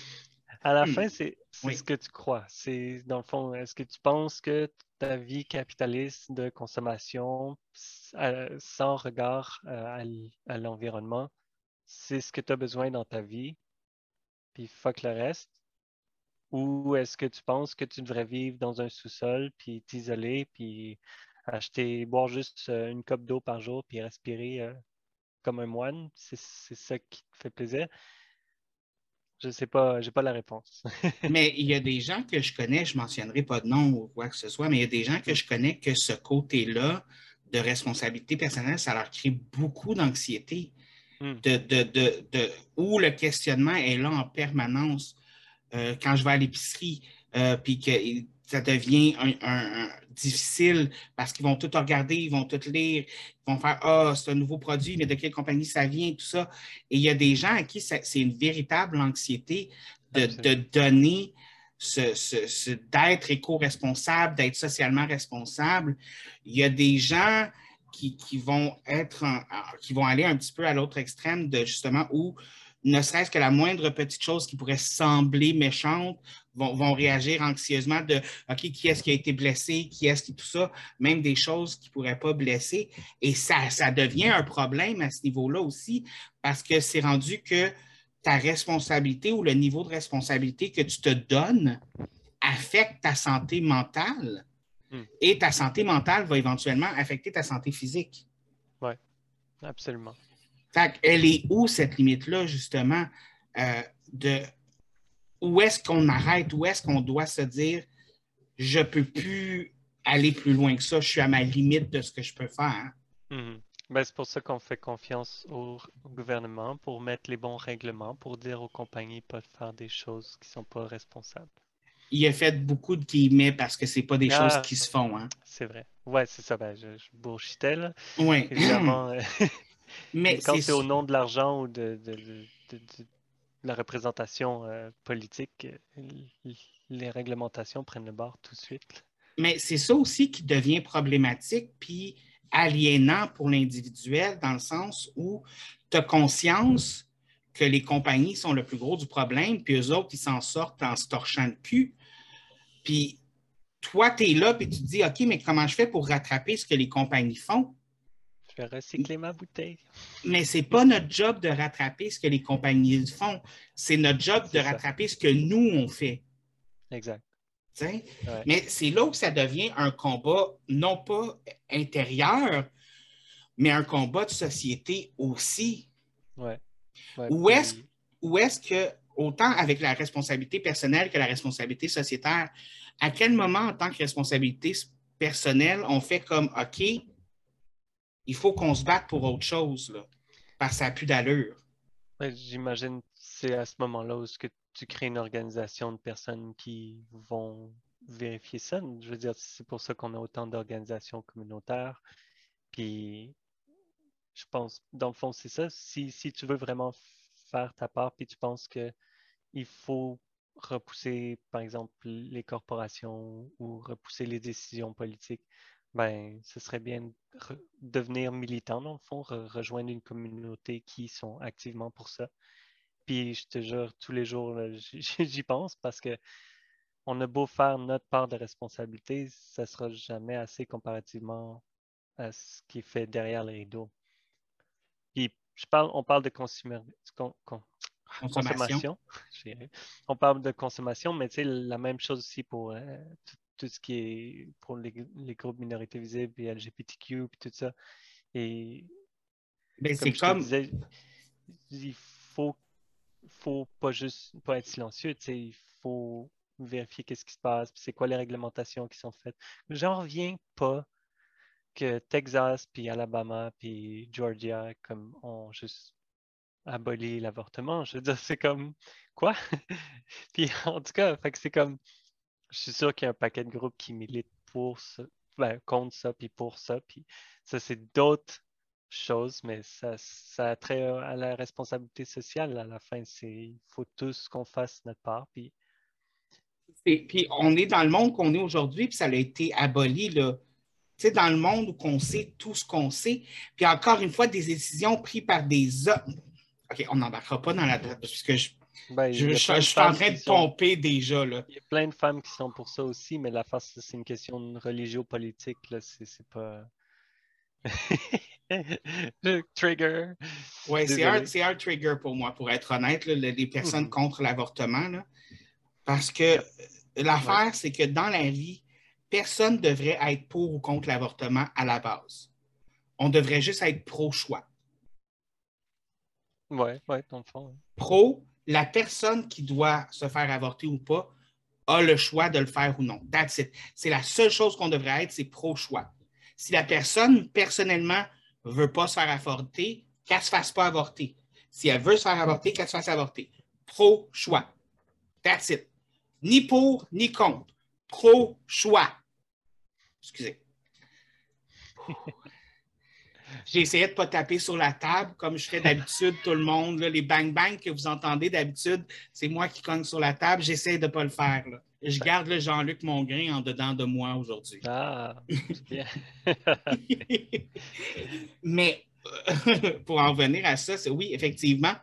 À la Hmm. fin, c'est Oui. ce que tu crois. C'est dans le fond, est-ce que tu penses que ta vie capitaliste de consommation, sans regard euh, à à l'environnement, c'est ce que tu as besoin dans ta vie, puis fuck le reste? Ou est-ce que tu penses que tu devrais vivre dans un sous-sol, puis t'isoler, puis acheter, boire juste euh, une coupe d'eau par jour, puis respirer euh, comme un moine? C'est c'est ça qui te fait plaisir? Je sais pas, j'ai pas la réponse. Mais il y a des gens que je connais, je ne mentionnerai pas de nom ou quoi que ce soit, mais il y a des gens que je connais que ce côté-là de responsabilité personnelle, ça leur crée beaucoup d'anxiété, Hmm. de, de, de, de- où le questionnement est là en permanence. Euh, quand je vais à l'épicerie, euh, puis que ça devient un, un- un- difficile parce qu'ils vont tout regarder, ils vont tout lire, ils vont faire Ah, c'est un nouveau produit, mais de quelle compagnie ça vient, tout ça. Et il y a des gens à qui c'est une véritable anxiété de, donner, ce, ce- ce- d'être éco-responsable, d'être socialement responsable. Il y a des gens qui, qui vont être en- qui vont aller un petit peu à l'autre extrême de justement où ne serait-ce que la moindre petite chose qui pourrait sembler méchante vont, vont réagir anxieusement de OK, qui est-ce qui a été blessé, qui est-ce qui tout ça, même des choses qui ne pourraient pas blesser. Et ça, ça devient un problème à ce niveau-là aussi, parce que c'est rendu que ta responsabilité ou le niveau de responsabilité que tu te donnes affecte ta santé mentale. Hmm. Et ta santé mentale va éventuellement affecter ta santé physique. Absolument. Fait elle est où cette limite-là, justement, euh, de où est-ce qu'on arrête, où est-ce qu'on doit se dire je ne peux plus aller plus loin que ça, je suis à ma limite de ce que je peux faire? Mhm. Ben, c'est pour ça qu'on fait confiance au, au gouvernement pour mettre les bons règlements, pour dire aux compagnies de pas faire des choses qui sont pas responsables. Il a fait beaucoup de guillemets parce que ce n'est pas des Ah. choses qui se font. Hein. C'est vrai. Ouais, c'est ça. Ben, je, je là. Oui. Évidemment, Mais quand c'est au nom de l'argent ou de, de- de- de- de la représentation euh, politique, euh, les réglementations prennent le bord tout de suite. Mais c'est ça aussi qui devient problématique, puis aliénant pour l'individuel, dans le sens où tu as conscience que les compagnies sont le plus gros du problème, puis eux autres, ils s'en sortent en se torchant le cul. Puis toi, tu es là, puis tu te dis, OK, mais comment je fais pour rattraper ce que les compagnies font? Je recycler ma bouteille. Mais ce n'est pas notre job de rattraper ce que les compagnies font. C'est notre job de rattraper ce que nous, on fait. Exact. Mais c'est là où ça devient un combat, non pas intérieur, mais un combat de société aussi. Ouais. où est-ce est que, autant avec la responsabilité personnelle que la responsabilité sociétaire, à quel moment, en tant que responsabilité personnelle, on fait comme OK, il faut qu'on se batte pour autre chose, là, parce que ça n'a plus d'allure. J'imagine c'est à ce moment-là où que tu crées une organisation de personnes qui vont vérifier ça. Je veux dire, c'est pour ça qu'on a autant d'organisations communautaires. Puis, je pense, dans le fond, c'est ça. Si, si, tu veux vraiment faire ta part, puis tu penses qu'il faut repousser, par exemple, les corporations ou repousser les décisions politiques, ben, ce serait bien de devenir militant, dans le fond, rejoindre une communauté qui sont activement pour ça. Puis je te jure, tous les jours, j'y pense parce que on a beau faire notre part de responsabilité, ça ne sera jamais assez comparativement à ce qui est fait derrière les rideaux. Puis je parle, on parle de consommation. on parle de consommation, mais tu sais, la même chose aussi pour euh, tout, ce qui est pour les, groupes minorités visibles et LGBTQ et tout ça. Et mais c'est comme. Disais, il faut faut pas juste pas être silencieux, il faut vérifier qu'est-ce qui se passe, c'est quoi les réglementations qui sont faites. J'en reviens pas que Texas, puis Alabama, puis Georgia, comme ont juste aboli l'avortement. Je veux dire, c'est comme quoi? puis en tout cas, c'est comme je suis sûr qu'il y a un paquet de groupes qui militent pour ben, contre ça, puis pour ça, puis ça, c'est d'autres chose, mais ça, ça a trait à la responsabilité sociale à la fin. Il faut tous qu'on fasse notre part. Puis... puis on est dans le monde qu'on est aujourd'hui, puis ça a été aboli. Là. Tu sais, dans le monde où on sait tout ce qu'on sait, puis encore une fois, des décisions prises par des hommes. OK, on n'embarquera pas dans la... Parce que je, ben, je, suis en train de pomper déjà. Là. Il y a plein de femmes qui sont pour ça aussi, mais la face, c'est une question religio-politique. C'est pas... trigger. Oui, c'est un, trigger pour moi, pour être honnête, les personnes mhm. contre l'avortement. Parce que l'affaire, c'est que dans la vie, personne ne devrait être pour ou contre l'avortement à la base. On devrait juste être pro-choix. Oui, oui, dans le fond. Pro, la personne qui doit se faire avorter ou pas a le choix de le faire ou non. That's it. C'est la seule chose qu'on devrait être, c'est pro-choix. Si la personne, personnellement, ne veut pas se faire avorter, qu'elle ne se fasse pas avorter. Si elle veut se faire avorter, qu'elle se fasse avorter. Pro-choix. That's it. Ni pour, ni contre. Pro-choix. Excusez. J'ai essayé de ne pas taper sur la table comme je fais d'habitude, tout le monde. les bang-bang que vous entendez d'habitude, c'est moi qui cogne sur la table. J'essaie de ne pas le faire. Je garde le Jean-Luc Mongrain en dedans de moi aujourd'hui. Ah, bien. Mais pour en revenir à ça, c'est oui, effectivement.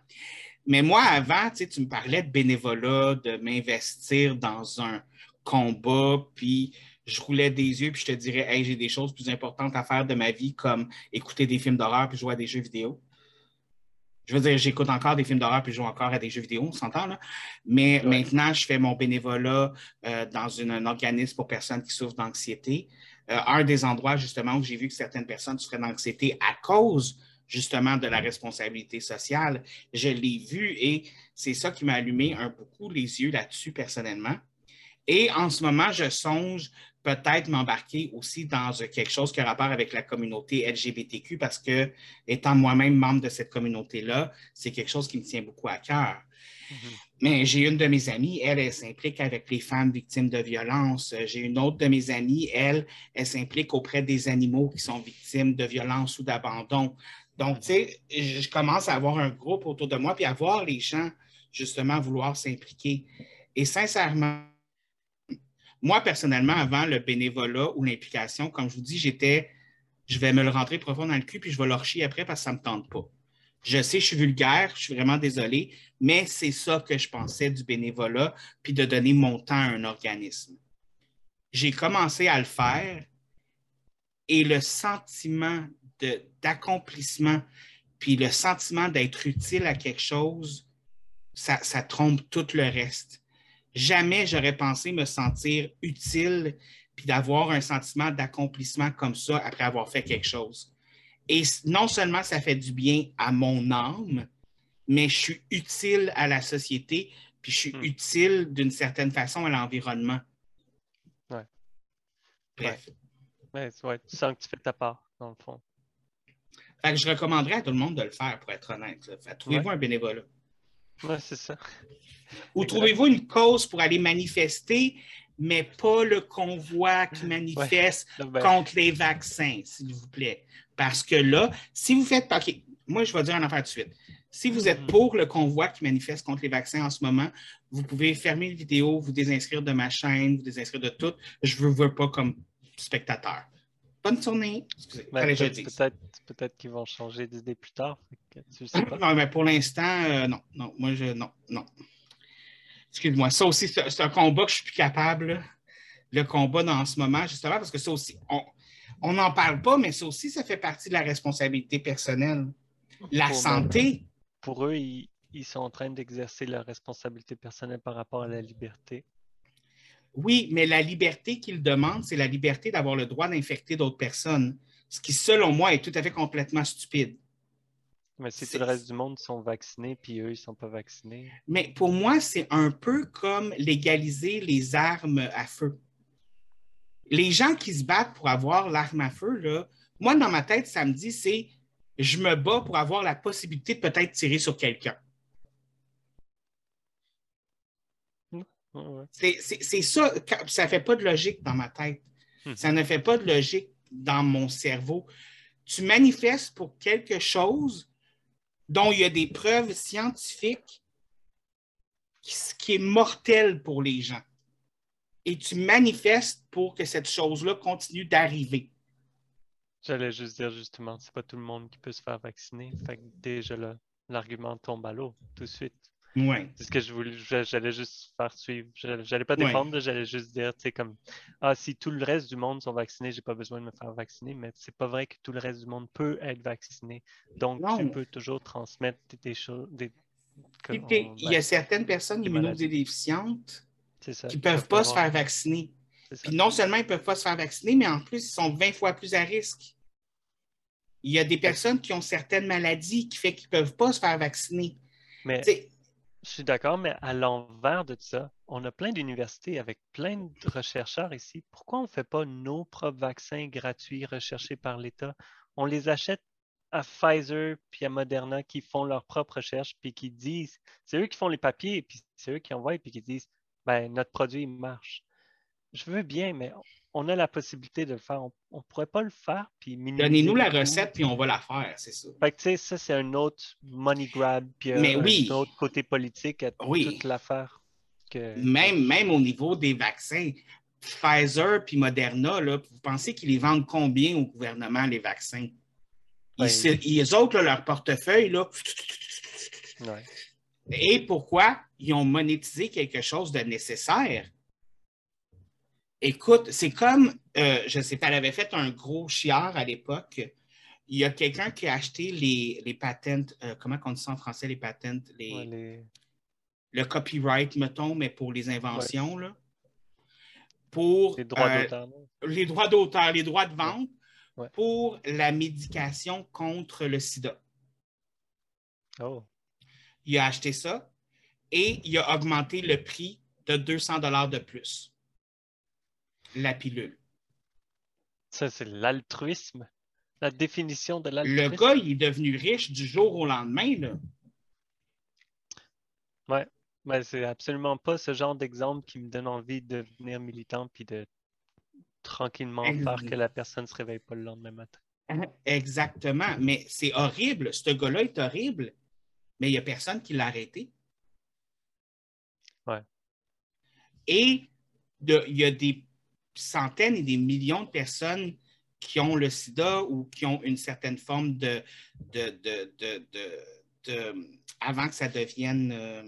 Mais moi, avant, tu me parlais de bénévolat, de m'investir dans un combat, puis je roulais des yeux, puis je te dirais, hey, j'ai des choses plus importantes à faire de ma vie, comme écouter des films d'horreur, puis jouer à des jeux vidéo. Je veux dire, j'écoute encore des films d'horreur puis je joue encore à des jeux vidéo, on s'entend là. Mais maintenant, je fais mon bénévolat euh, dans un organisme pour personnes qui souffrent d'anxiété. Euh, un des endroits, justement, où j'ai vu que certaines personnes souffraient d'anxiété à cause, justement, de la responsabilité sociale, je l'ai vu et c'est ça qui m'a allumé un beaucoup les yeux là-dessus personnellement. Et en ce moment, je songe peut-être m'embarquer aussi dans quelque chose qui a rapport avec la communauté LGBTQ parce que, étant moi-même membre de cette communauté-là, c'est quelque chose qui me tient beaucoup à cœur. Mm-hmm. Mais j'ai une de mes amies, elle, elle s'implique avec les femmes victimes de violences. J'ai une autre de mes amies, elle, elle s'implique auprès des animaux qui sont victimes de violences ou d'abandon. Donc, tu sais, je commence à avoir un groupe autour de moi, puis à voir les gens, justement, vouloir s'impliquer. Et sincèrement, Moi, personnellement, avant le bénévolat ou l'implication, comme je vous dis, j'étais, je vais me le rentrer profond dans le cul, puis je vais leur chier après parce que ça ne me tente pas. Je sais, je suis vulgaire, je suis vraiment désolé, mais c'est ça que je pensais du bénévolat, puis de donner mon temps à un organisme. J'ai commencé à le faire et le sentiment d'accomplissement, puis le sentiment d'être utile à quelque chose, ça, ça trompe tout le reste. Jamais j'aurais pensé me sentir utile puis d'avoir un sentiment d'accomplissement comme ça après avoir fait quelque chose. Et non seulement ça fait du bien à mon âme, mais je suis utile à la société, puis je suis Hmm. utile d'une certaine façon à l'environnement. Ouais. Bref. Ouais, c'est- ouais, tu sens que tu fais ta part, dans le fond. Fait que je recommanderais à tout le monde de le faire, pour être honnête. Trouvez-vous un bénévolat? Ouais, c'est ça. Ou trouvez-vous une cause pour aller manifester, mais pas le convoi qui manifeste ben, contre les vaccins, s'il vous plaît? Parce que là, si vous faites. OK, moi, je vais dire une affaire tout de suite. Si vous êtes Mhm. pour le convoi qui manifeste contre les vaccins en ce moment, vous pouvez fermer la vidéo, vous désinscrire de ma chaîne, vous désinscrire de tout. Je ne vous veux pas comme spectateur. Bonne journée. Excusez, ben, peut- dise. peut-être peut-être qu'ils vont changer d'idée plus tard. fait que tu le sais pas. Non, mais pour l'instant, euh, non. Non, moi, je. Non, non. Excuse-moi. Ça aussi, c'est un combat que je suis plus capable. là. Le combat dans ce moment, justement, parce que ça aussi, on n'en parle pas, mais ça aussi, ça fait partie de la responsabilité personnelle. La Pour- santé. Pour eux, ils, ils sont en train d'exercer leur responsabilité personnelle par rapport à la liberté. Oui, mais la liberté qu'ils demandent, c'est la liberté d'avoir le droit d'infecter d'autres personnes. Ce qui, selon moi, est tout à fait complètement stupide. Mais si tout le reste du monde sont vaccinés, puis eux, ils sont pas vaccinés? Mais pour moi, c'est un peu comme légaliser les armes à feu. Les gens qui se battent pour avoir l'arme à feu, là, moi, dans ma tête, ça me dit, c'est je me bats pour avoir la possibilité de peut-être tirer sur quelqu'un. Ouais. C'est ça, ça ne fait pas de logique dans ma tête. Hmm. Ça ne fait pas de logique dans mon cerveau. Tu manifestes pour quelque chose dont il y a des preuves scientifiques qui, qui est mortel pour les gens. Et tu manifestes pour que cette chose-là continue d'arriver. J'allais juste dire justement, c'est pas tout le monde qui peut se faire vacciner. Fait que déjà là, l'argument tombe à l'eau tout de suite. Oui. C'est ce que je voulais, j'allais juste faire suivre. Je- J'allais pas Ouais. défendre, j'allais juste dire, tu sais, comme, ah, si tout le reste du monde sont vaccinés, j'ai pas besoin de me faire vacciner, mais c'est pas vrai que tout le reste du monde peut être vacciné. Donc, tu peux toujours transmettre des- choses, des, Puis, on- il y a certaines personnes immunodéficientes qui ne peuvent pas se faire vacciner. Puis non seulement ils ne peuvent pas se faire vacciner, mais en plus, ils sont 20 fois plus à risque. Il y a des personnes qui ont certaines maladies qui fait qu'ils ne peuvent pas se faire vacciner. Mais je suis d'accord, mais à l'envers de ça, on a plein d'universités avec plein de chercheurs ici. Pourquoi on ne fait pas nos propres vaccins gratuits recherchés par l'État? On les achète à Pfizer puis à Moderna qui font leurs propres recherches puis qui disent, c'est eux qui font les papiers puis c'est eux qui envoient puis qui disent, ben notre produit marche. Je veux bien, mais on a la possibilité de le faire. On ne pourrait pas le faire puis donnez-nous la recette, puis on va la faire, c'est ça. Fait que, tu sais, ça, c'est un autre money grab, puis Mais un, oui. autre côté politique à Oui. toute l'affaire. Que... Même, même au niveau des vaccins, Pfizer puis Moderna, là, vous pensez qu'ils les vendent combien au gouvernement, les vaccins? Ils, Ben, se- ils autres, là, leur portefeuille, là, Ouais. Et pourquoi ils ont monétisé quelque chose de nécessaire? Écoute, c'est comme, euh, je sais pas, elle avait fait un gros chiard à l'époque. Il y a quelqu'un qui a acheté les, les patentes, euh, comment on dit ça en français, les patentes, les, Ouais, les- le copyright, mettons, mais pour les inventions, là. Pour les droits euh, d'auteur. les droits d'auteur, les droits de vente Ouais. pour la médication contre le sida. Oh, il a acheté ça et il a augmenté le prix de 200 dollars de plus. La pilule. ça, c'est l'altruisme. La définition de Le l'altruisme. gars, il est devenu riche du jour au lendemain. Là. Ouais. Mais c'est absolument pas ce genre d'exemple qui me donne envie de devenir militant puis de tranquillement faire que la personne se réveille pas le lendemain matin. Exactement. Mais c'est horrible. Ce gars-là est horrible. Mais il n'y a personne qui l'a arrêté. Ouais. Et il y a des centaines et des millions de personnes qui ont le sida ou qui ont une certaine forme de, de, avant que ça devienne euh,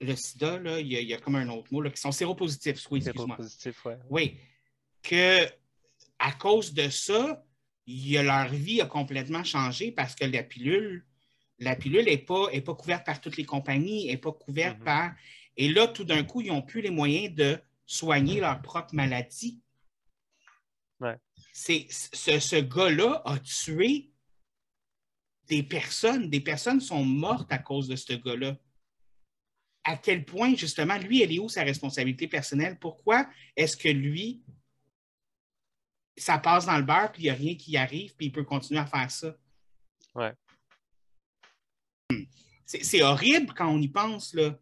le sida, là, il, y a, comme un autre mot, là, qui sont séropositifs. Oui, Séropositifs, ouais. Oui. Que à cause de ça, leur vie a complètement changé parce que la pilule, la pilule n'est pas, est pas couverte par toutes les compagnies, n'est pas couverte mm-hmm. par. Et là, tout d'un coup, ils n'ont plus les moyens de soigner leur propre maladie. C'est, ce, ce gars-là a tué des personnes. Des personnes sont mortes à cause de ce gars-là. À quel point, justement, lui, elle est où sa responsabilité personnelle? Pourquoi est-ce que lui, ça passe dans le beurre, puis il n'y a rien qui y arrive, puis il peut continuer à faire ça? Ouais. C'est horrible quand on y pense, là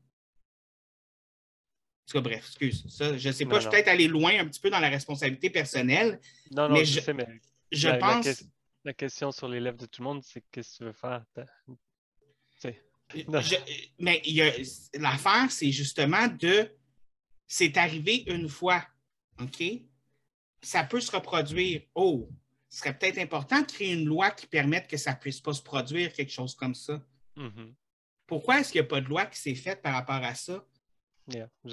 bref, excuse. Ça, je ne sais pas, je suis peut-être allé loin un petit peu dans la responsabilité personnelle. Non, non, je, sais, mais je pense. La, question sur les lèvres de tout le monde, c'est qu'est-ce que tu veux faire? mais l'affaire, c'est justement de. C'est arrivé une fois. OK? Ça peut se reproduire. Oh, ce serait peut-être important de créer une loi qui permette que ça ne puisse pas se produire, quelque chose comme ça. Mm-hmm. Pourquoi est-ce qu'il n'y a pas de loi qui s'est faite par rapport à ça?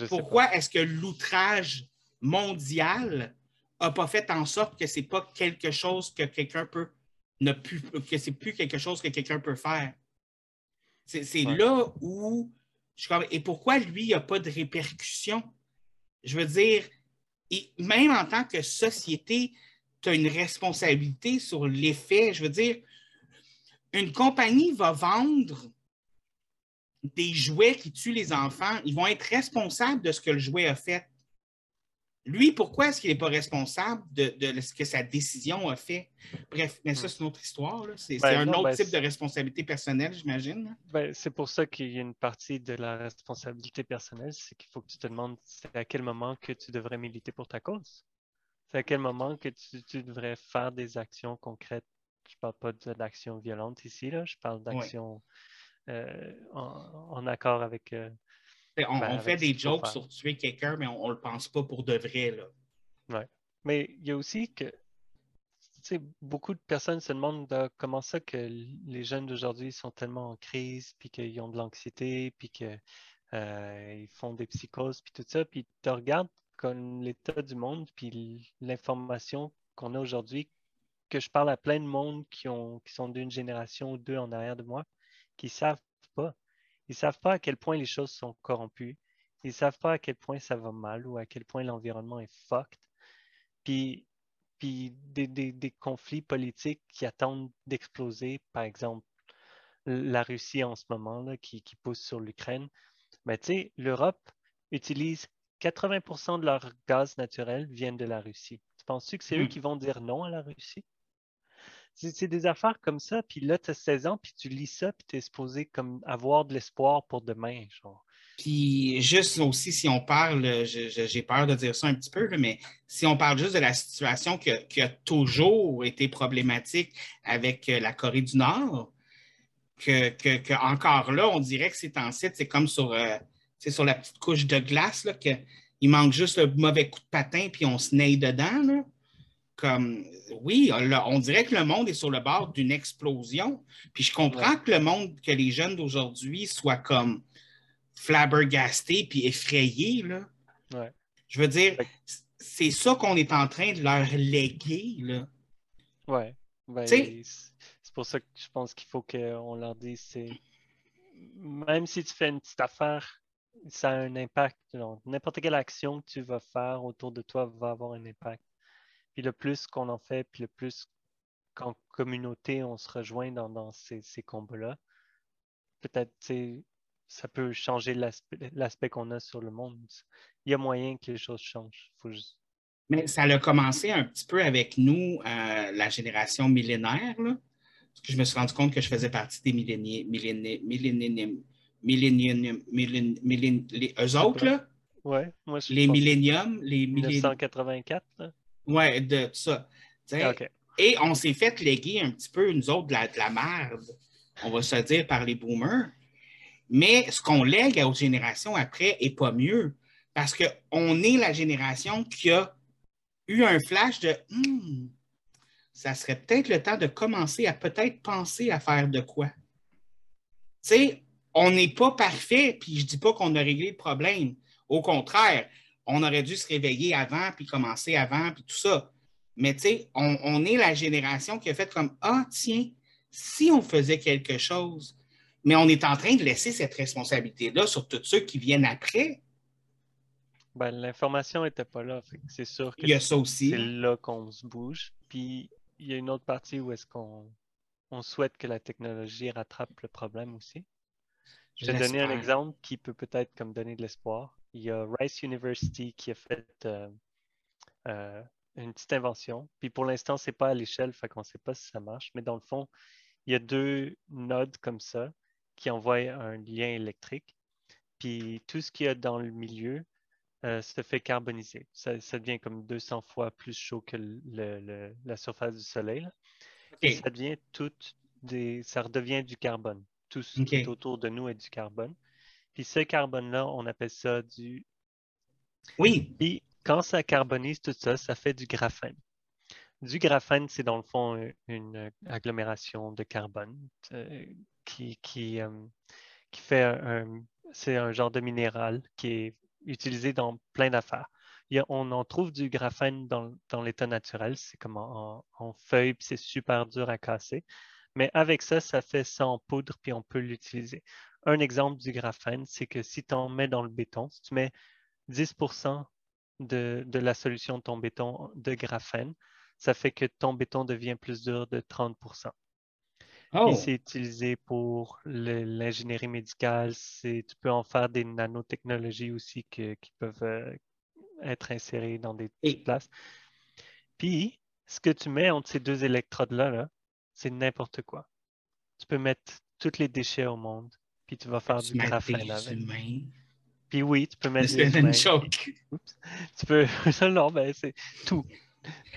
Pourquoi est-ce que l'outrage mondial n'a pas fait en sorte que ce n'est pas quelque chose que quelqu'un peut ne plus, que c'est plus quelque chose que quelqu'un peut faire? C'est là où je et pourquoi lui, il n'y a pas de répercussions? Je veux dire, même en tant que société, tu as une responsabilité sur l'effet. Je veux dire, une compagnie va vendre des jouets qui tuent les enfants, ils vont être responsables de ce que le jouet a fait. Lui, pourquoi est-ce qu'il n'est pas responsable de, ce que sa décision a fait? Bref, mais ça, c'est une autre histoire. C'est ben un autre ben type de responsabilité personnelle, j'imagine. Ben, c'est pour ça qu'il y a une partie de la responsabilité personnelle, c'est qu'il faut que tu te demandes à quel moment que tu devrais militer pour ta cause? C'est à quel moment que tu, devrais faire des actions concrètes? Je ne parle pas d'action violente ici, là. je parle d'action euh, en, accord avec. Euh, on, ben, fait des jokes sur tuer quelqu'un, mais on ne le pense pas pour de vrai. Là. Ouais. Mais il y a aussi que beaucoup de personnes se demandent comment ça que les jeunes d'aujourd'hui sont tellement en crise, puis qu'ils ont de l'anxiété, puis qu'ils euh, font des psychoses, puis tout ça. Puis tu regardes comme l'état du monde, puis l'information qu'on a aujourd'hui, que je parle à plein de monde qui, ont, qui sont d'une génération ou deux en arrière de moi, qui savent pas. Ils savent pas à quel point les choses sont corrompues. Ils savent pas à quel point ça va mal ou à quel point l'environnement est fucked. Puis, puis des, conflits politiques qui attendent d'exploser, par exemple la Russie en ce moment là, qui, pousse sur l'Ukraine. Mais tu sais, l'Europe utilise 80% de leur gaz naturel viennent de la Russie. Tu penses-tu que c'est eux hmm. qui vont dire non à la Russie? C'est des affaires comme ça, puis là, tu as 16 ans, puis tu lis ça, puis tu es supposé comme avoir de l'espoir pour demain, genre. Puis juste aussi, si on parle, j'ai peur de dire ça un petit peu, mais si on parle juste de la situation qui a, toujours été problématique avec euh, la Corée du Nord, que, encore là, on dirait que c'est en site, c'est comme sur, euh, sur la petite couche de glace, là, qu'il manque juste le mauvais coup de patin, puis on se naille dedans. Là comme, oui, on dirait que le monde est sur le bord d'une explosion. Puis je comprends que le monde, que les jeunes d'aujourd'hui soient comme flabbergastés puis effrayés. Là. Je veux dire, c'est ça qu'on est en train de leur léguer. Là. Ouais. Ben, c'est pour ça que je pense qu'il faut qu'on leur dise c'est même si tu fais une petite affaire, ça a un impact. N'importe quelle action que tu vas faire autour de toi va avoir un impact. Puis le plus qu'on en fait, puis le plus qu'en communauté on se rejoint dans, ces, combats-là, peut-être ça peut changer l'aspect qu'on a sur le monde. Il y a moyen que les choses changent. Mais ça a commencé un petit peu avec nous, euh, la génération millénaire. Parce que je me suis rendu compte que je faisais partie des les, eux autres, là, ouais, moi, les milléniums, les 1984. Oui, de ça. Et on s'est fait léguer un petit peu, nous autres, de la, de la merde, on va se dire, par les boomers. Mais ce qu'on lègue aux générations après n'est pas mieux. Parce qu'on est la génération qui a eu un flash de hmm, ça serait peut-être le temps de commencer à peut-être penser à faire de quoi. Tu sais, on n'est pas parfait, puis je ne dis pas qu'on a réglé le problème. Au contraire, on aurait dû se réveiller avant, puis commencer avant, puis tout ça. Mais tu sais, on, on, est la génération qui a fait comme Ah, tiens, si on faisait quelque chose, mais on est en train de laisser cette responsabilité-là sur tous ceux qui viennent après. Ben, L'information n'était pas là. C'est sûr que c'est là qu'on se bouge. Puis il y a une autre partie où est-ce qu'on on souhaite que la technologie rattrape le problème aussi. Je vais donner un exemple qui peut peut-être comme donner de l'espoir. Il y a Rice University qui a fait euh, euh, une petite invention. Puis pour l'instant, ce n'est pas à l'échelle, fait qu'on ne sait pas si ça marche. Mais dans le fond, il y a deux nodes comme ça qui envoient un lien électrique. Puis tout ce qu'il y a dans le milieu euh, se fait carboniser. Ça, devient comme 200 fois plus chaud que la surface du Soleil. Et ça devient tout des, ça redevient du carbone. Tout ce qui est autour de nous est du carbone. Puis ce carbone-là, on appelle ça du. Oui. Puis quand ça carbonise tout ça, ça fait du graphène. Du graphène, c'est dans le fond une agglomération de carbone euh, qui, qui, euh, qui fait un, c'est un genre de minéral qui est utilisé dans plein d'affaires. On en trouve du graphène dans, l'état naturel, c'est comme en, feuille, puis c'est super dur à casser. Mais avec ça, ça fait ça en poudre, puis on peut l'utiliser. Un exemple du graphène, c'est que si tu en mets dans le béton, si tu mets 10 de, de, la solution de ton béton de graphène, ça fait que ton béton devient plus dur de 30% Oh. c'est utilisé pour l'ingénierie médicale. Tu peux en faire des nanotechnologies aussi qui peuvent euh, être insérées dans des places. Puis, ce que tu mets entre ces deux électrodes-là, c'est n'importe quoi. Tu peux mettre tous les déchets au monde, puis tu vas faire du graphène avec. Puis oui, tu peux mettre des humains. Tu peux. non, ben c'est tout.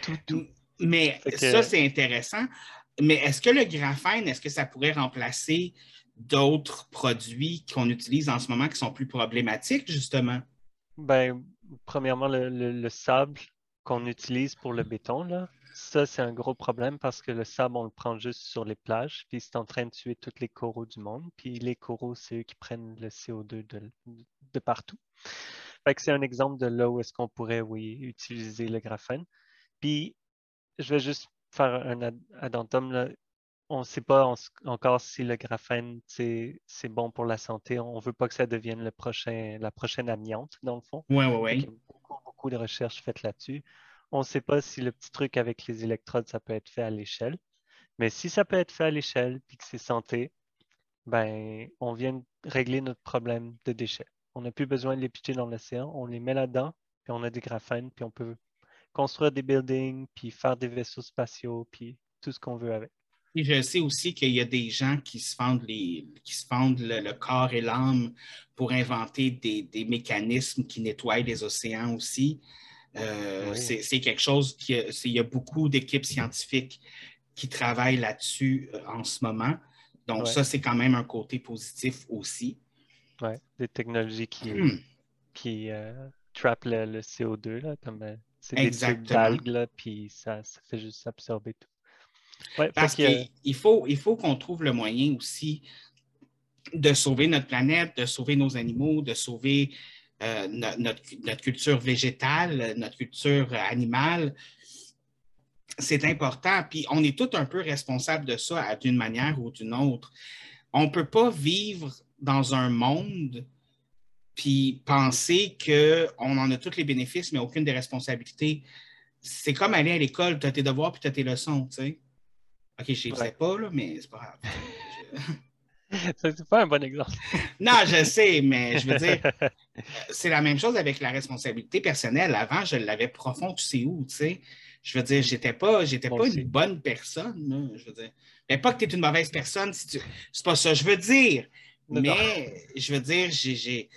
Tout, tout. Mais ça, c'est intéressant mais est-ce que le graphène, est-ce que ça pourrait remplacer d'autres produits qu'on utilise en ce moment qui sont plus problématiques, justement? Ben, premièrement, le, sable qu'on utilise pour le béton, là, ça, c'est un gros problème parce que le sable, on le prend juste sur les plages, puis c'est en train de tuer tous les coraux du monde. Puis les coraux, c'est eux qui prennent le CO2 de, de partout. Fait que c'est un exemple de là où est-ce qu'on pourrait, oui, utiliser le graphène. Puis, je vais juste faire un addendum. On ne sait pas encore si le graphène, c'est bon pour la santé. On ne veut pas que ça devienne le prochain, la prochaine amiante, dans le fond. Oui, oui, oui. Il y a beaucoup, beaucoup de recherches faites là-dessus. On ne sait pas si le petit truc avec les électrodes, ça peut être fait à l'échelle. Mais si ça peut être fait à l'échelle et que c'est santé, ben, on vient régler notre problème de déchets. On n'a plus besoin de les pitcher dans l'océan, on les met là-dedans, puis on a des graphènes, puis on peut construire des buildings, puis faire des vaisseaux spatiaux, puis tout ce qu'on veut avec. Je sais aussi qu'il y a des gens qui se fendent, les, qui le, corps et l'âme pour inventer des, mécanismes qui nettoient les océans aussi. Euh, c'est quelque chose qui il y a beaucoup d'équipes scientifiques qui travaillent là-dessus euh, en ce moment. Donc, ça, c'est quand même un côté positif aussi. Oui, des technologies qui, hmm. qui euh, trappent le, CO2, là, comme c'est des trucs d'algues, puis ça, fait juste absorber tout. Parce qu'il faut, il faut qu'on trouve le moyen aussi de sauver notre planète, de sauver nos animaux, de sauver euh, notre, culture végétale, notre culture animale. C'est important. Puis on est tous un peu responsables de ça d'une manière ou d'une autre. On ne peut pas vivre dans un monde puis penser qu'on en a tous les bénéfices, mais aucune des responsabilités. C'est comme aller à l'école, tu as tes devoirs puis tu as tes leçons, tu sais. OK, je ne sais pas, là, mais c'est pas grave. c'est pas un bon exemple. non, je sais, mais je veux dire, c'est la même chose avec la responsabilité personnelle. Avant, je l'avais profond, tu sais où, tu sais. Je veux dire, j'étais pas, j'étais pas une bonne personne, je veux dire. Mais pas que tu es une mauvaise personne, si tu... c'est pas ça je veux dire. mais je veux dire, j'ai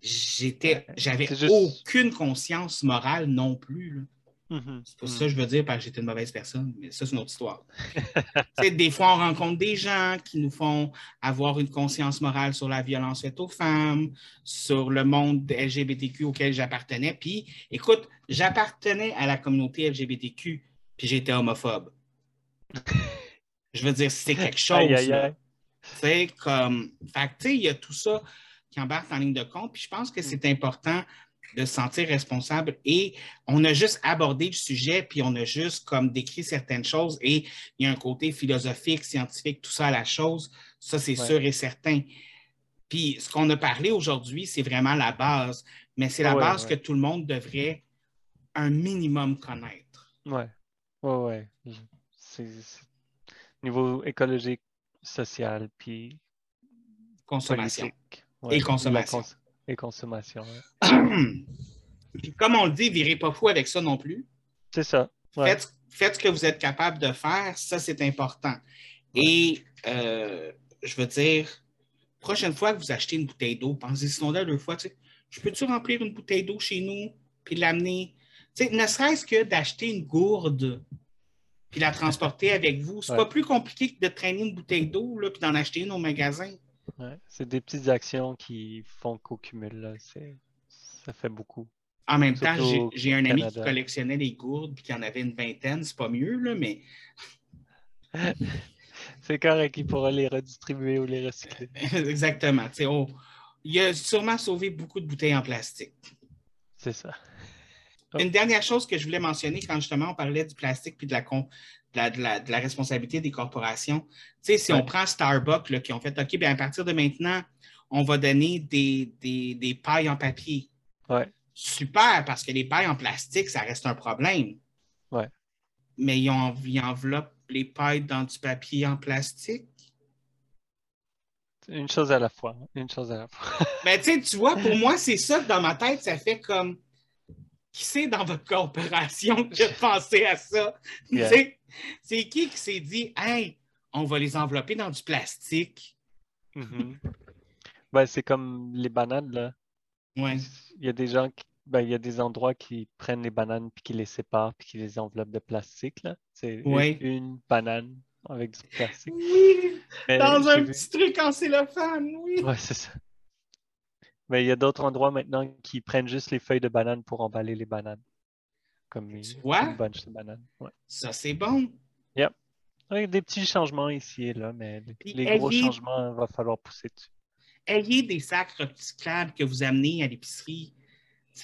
j'étais, j'avais aucune conscience morale non plus. Mhm, C'est mhm. ça que je veux dire parce que j'étais une mauvaise personne, mais ça, c'est une autre histoire. Des fois, on rencontre des gens qui nous font avoir une conscience morale sur la violence faite aux femmes, sur le monde LGBTQ auquel j'appartenais. Puis, écoute, j'appartenais à la communauté LGBTQ, puis j'étais homophobe. Je veux dire, c'est quelque chose. Aïe, aïe, là. aïe. C'est comme. Fait tu sais, il y a tout ça qui embarque en ligne de compte. Puis je pense que c'est important de se sentir responsable. Et on a juste abordé le sujet, puis on a juste comme décrit certaines choses. Et il y a un côté philosophique, scientifique, tout ça à la chose. Ça, c'est Ouais. sûr et certain. Puis ce qu'on a parlé aujourd'hui, c'est vraiment la base. Mais c'est la Ouais, base ouais. que tout le monde devrait un minimum connaître. Ouais, ouais, ouais. Je- C'est c'est- niveau écologique, social, puis Consommation. politique. Et consommation. Ouais. Puis comme on le dit, virez pas fou avec ça non plus. C'est ça. Ouais. Faites, faites ce que vous êtes capable de faire, ça c'est important. Et euh, je veux dire, prochaine fois que vous achetez une bouteille d'eau, pensez sinon là deux fois, tu sais, je peux-tu remplir une bouteille d'eau chez nous, puis l'amener? Tu sais, ne serait-ce que d'acheter une gourde, puis la transporter avec vous. C'est Ouais. pas plus compliqué que de traîner une bouteille d'eau, puis d'en acheter une au magasin. Ouais. C'est des petites actions qui font qu'au cumul. Là. Ça fait beaucoup. En même temps, Surtout j'ai- un ami qui collectionnait les gourdes, puis qui en avait une vingtaine, c'est pas mieux, là, mais C'est correct, il pourra les redistribuer ou les recycler. exactement. oh, il a sûrement sauvé beaucoup de bouteilles en plastique. C'est ça. Une dernière chose que je voulais mentionner quand justement on parlait du plastique puis de la, con- de la, de la- de la responsabilité des corporations. Tu sais, si Ouais. on prend Starbucks là, qui ont fait OK, bien, à partir de maintenant, on va donner des, des, des pailles en papier. Ouais. Super, parce que les pailles en plastique, ça reste un problème. Ouais. Mais ils, ont, ils enveloppent les pailles dans du papier en plastique. Une chose à la fois. Une chose à la fois. Mais tu sais, tu vois, pour moi, c'est ça dans ma tête, ça fait comme qui c'est dans votre corporation qui a pensé à ça? Yeah. C'est qui qui s'est dit Hey, on va les envelopper dans du plastique? Mhm. Ben, c'est comme les bananes, là. Ouais. Il y a des gens qui, ben, il y a des endroits qui prennent les bananes puis qui les séparent puis qui les enveloppent de plastique, là. C'est une- Ouais. une, banane avec du plastique. Oui, Mais dans un vu- petit truc en cellophane, oui. Ouais, c'est ça. Mais il y a d'autres endroits maintenant qui prennent juste les feuilles de banane pour emballer les bananes. Comme une, vois? une bunch de bananes. Ouais. Ça, c'est bon. Ouais, des petits changements ici et là, mais les, gros ayez- changements, il va falloir pousser dessus. Ayez des sacs recyclables que vous amenez à l'épicerie.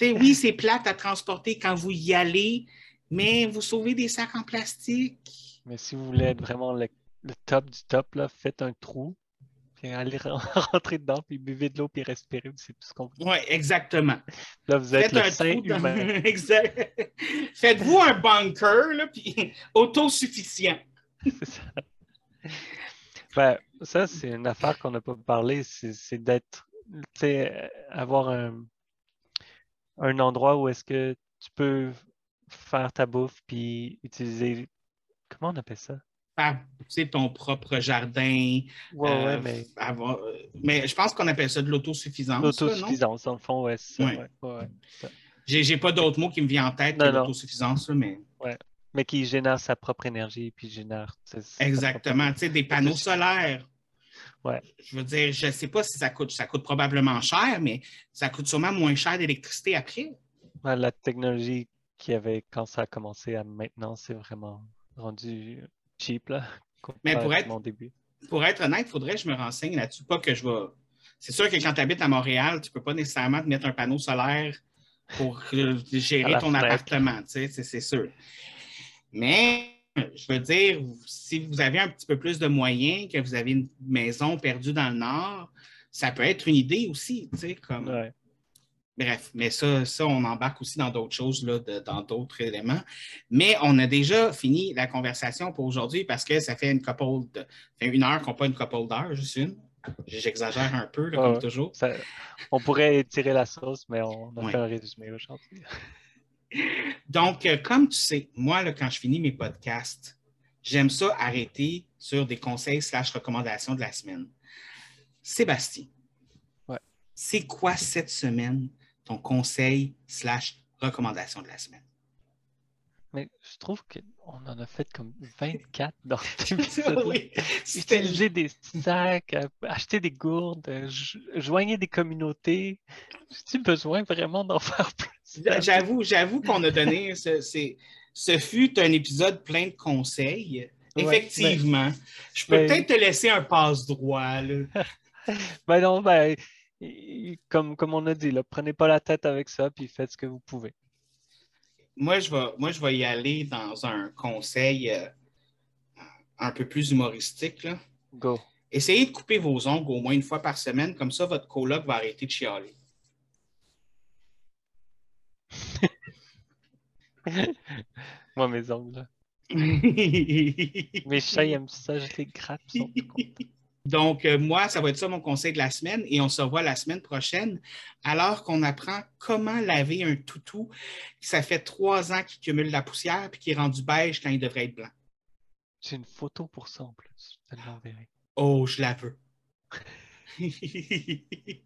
Oui, c'est plate à transporter quand vous y allez, mais vous sauvez des sacs en plastique. Mais si vous voulez être vraiment le, le top du top, là, faites un trou, puis allez ren- rentrer dedans, puis buvez de l'eau, puis respirez, c'est tout ce qu'on veut. Oui, exactement. Là, vous êtes Faites le un saint trou dans- humain. exact. Faites-vous un bunker, là, puis autosuffisant. C'est ça. Ben, ça, c'est une affaire qu'on n'a pas parlé, c'est d'être, tu sais, avoir un, un endroit où est-ce que tu peux faire ta bouffe puis utiliser, comment on appelle ça? Faire pousser ton propre jardin. Ouais, euh, ouais, mais avoir- mais je pense qu'on appelle ça de l'autosuffisance. l'autosuffisance, dans le fond, ouais, Ouais. ouais, ouais, ouais. J'ai pas d'autres mots qui me viennent en tête que Non, l'autosuffisance, mais Mais qui génère sa propre énergie puis génère. exactement. Tu sais, des panneaux solaire. Ouais. Je veux dire, je ne sais pas si ça coûte. Ça coûte probablement cher, mais ça coûte sûrement moins cher d'électricité après. propre- Ouais, La technologie qu'il y avait quand ça a commencé à maintenant, c'est vraiment rendu cheap, là. Mais pour être- mon début. Pour être honnête, il faudrait que je me renseigne là-dessus. Pas que je vais. C'est sûr que quand tu habites à Montréal, tu ne peux pas nécessairement te mettre un panneau solaire pour euh, gérer ton appartement, tu sais, c'est c'est sûr. Mais je veux dire, si vous avez un petit peu plus de moyens, que vous avez une maison perdue dans le nord, ça peut être une idée aussi, tu sais, comme. Ouais. Bref, mais ça, ça, on embarque aussi dans d'autres choses, là, de- dans d'autres éléments. Mais on a déjà fini la conversation pour aujourd'hui parce que ça fait une couple de, fait une heure qu'on pas une couple d'heures, juste une. J'exagère un peu, là, Ouais, comme ouais. toujours. Ça- on pourrait étirer la sauce, mais on a Ouais. fait un résumé aujourd'hui. Donc, euh, comme tu sais, moi, là, quand je finis mes podcasts, j'aime ça arrêter sur des conseils slash recommandations de la semaine. Sébastien, Ouais. c'est quoi cette semaine ton conseil slash recommandation de la semaine? Mais je trouve qu'on en a fait comme 24 dans cet épisode. Oui, Utiliser des sacs, euh, acheter des gourdes, euh, jo- joigner des communautés. J'ai-tu besoin vraiment d'en faire plus? J'avoue, j'avoue qu'on a donné. Ce, ce fut un épisode plein de conseils. Ouais, Effectivement. Je peux mais- peut-être te laisser un passe-droit. Ben non, ben, comme, comme on a dit, là, prenez pas la tête avec ça, puis faites ce que vous pouvez. Moi, je vais, moi, je vais y aller dans un conseil euh, un peu plus humoristique. là. Go. Essayez de couper vos ongles au moins une fois par semaine, comme ça, votre coloc va arrêter de chialer. Moi, mes ongles. Mes chats, ils aiment ça, je les gratte. ils sont. Donc, euh, moi, ça va être ça mon conseil de la semaine et on se revoit la semaine prochaine alors qu'on apprend comment laver un toutou qui ça fait trois ans qu'il cumule la poussière puis qui est rendu beige quand il devrait être blanc. J'ai une photo pour ça en plus. Je te l'enverrai. Oh, je la veux.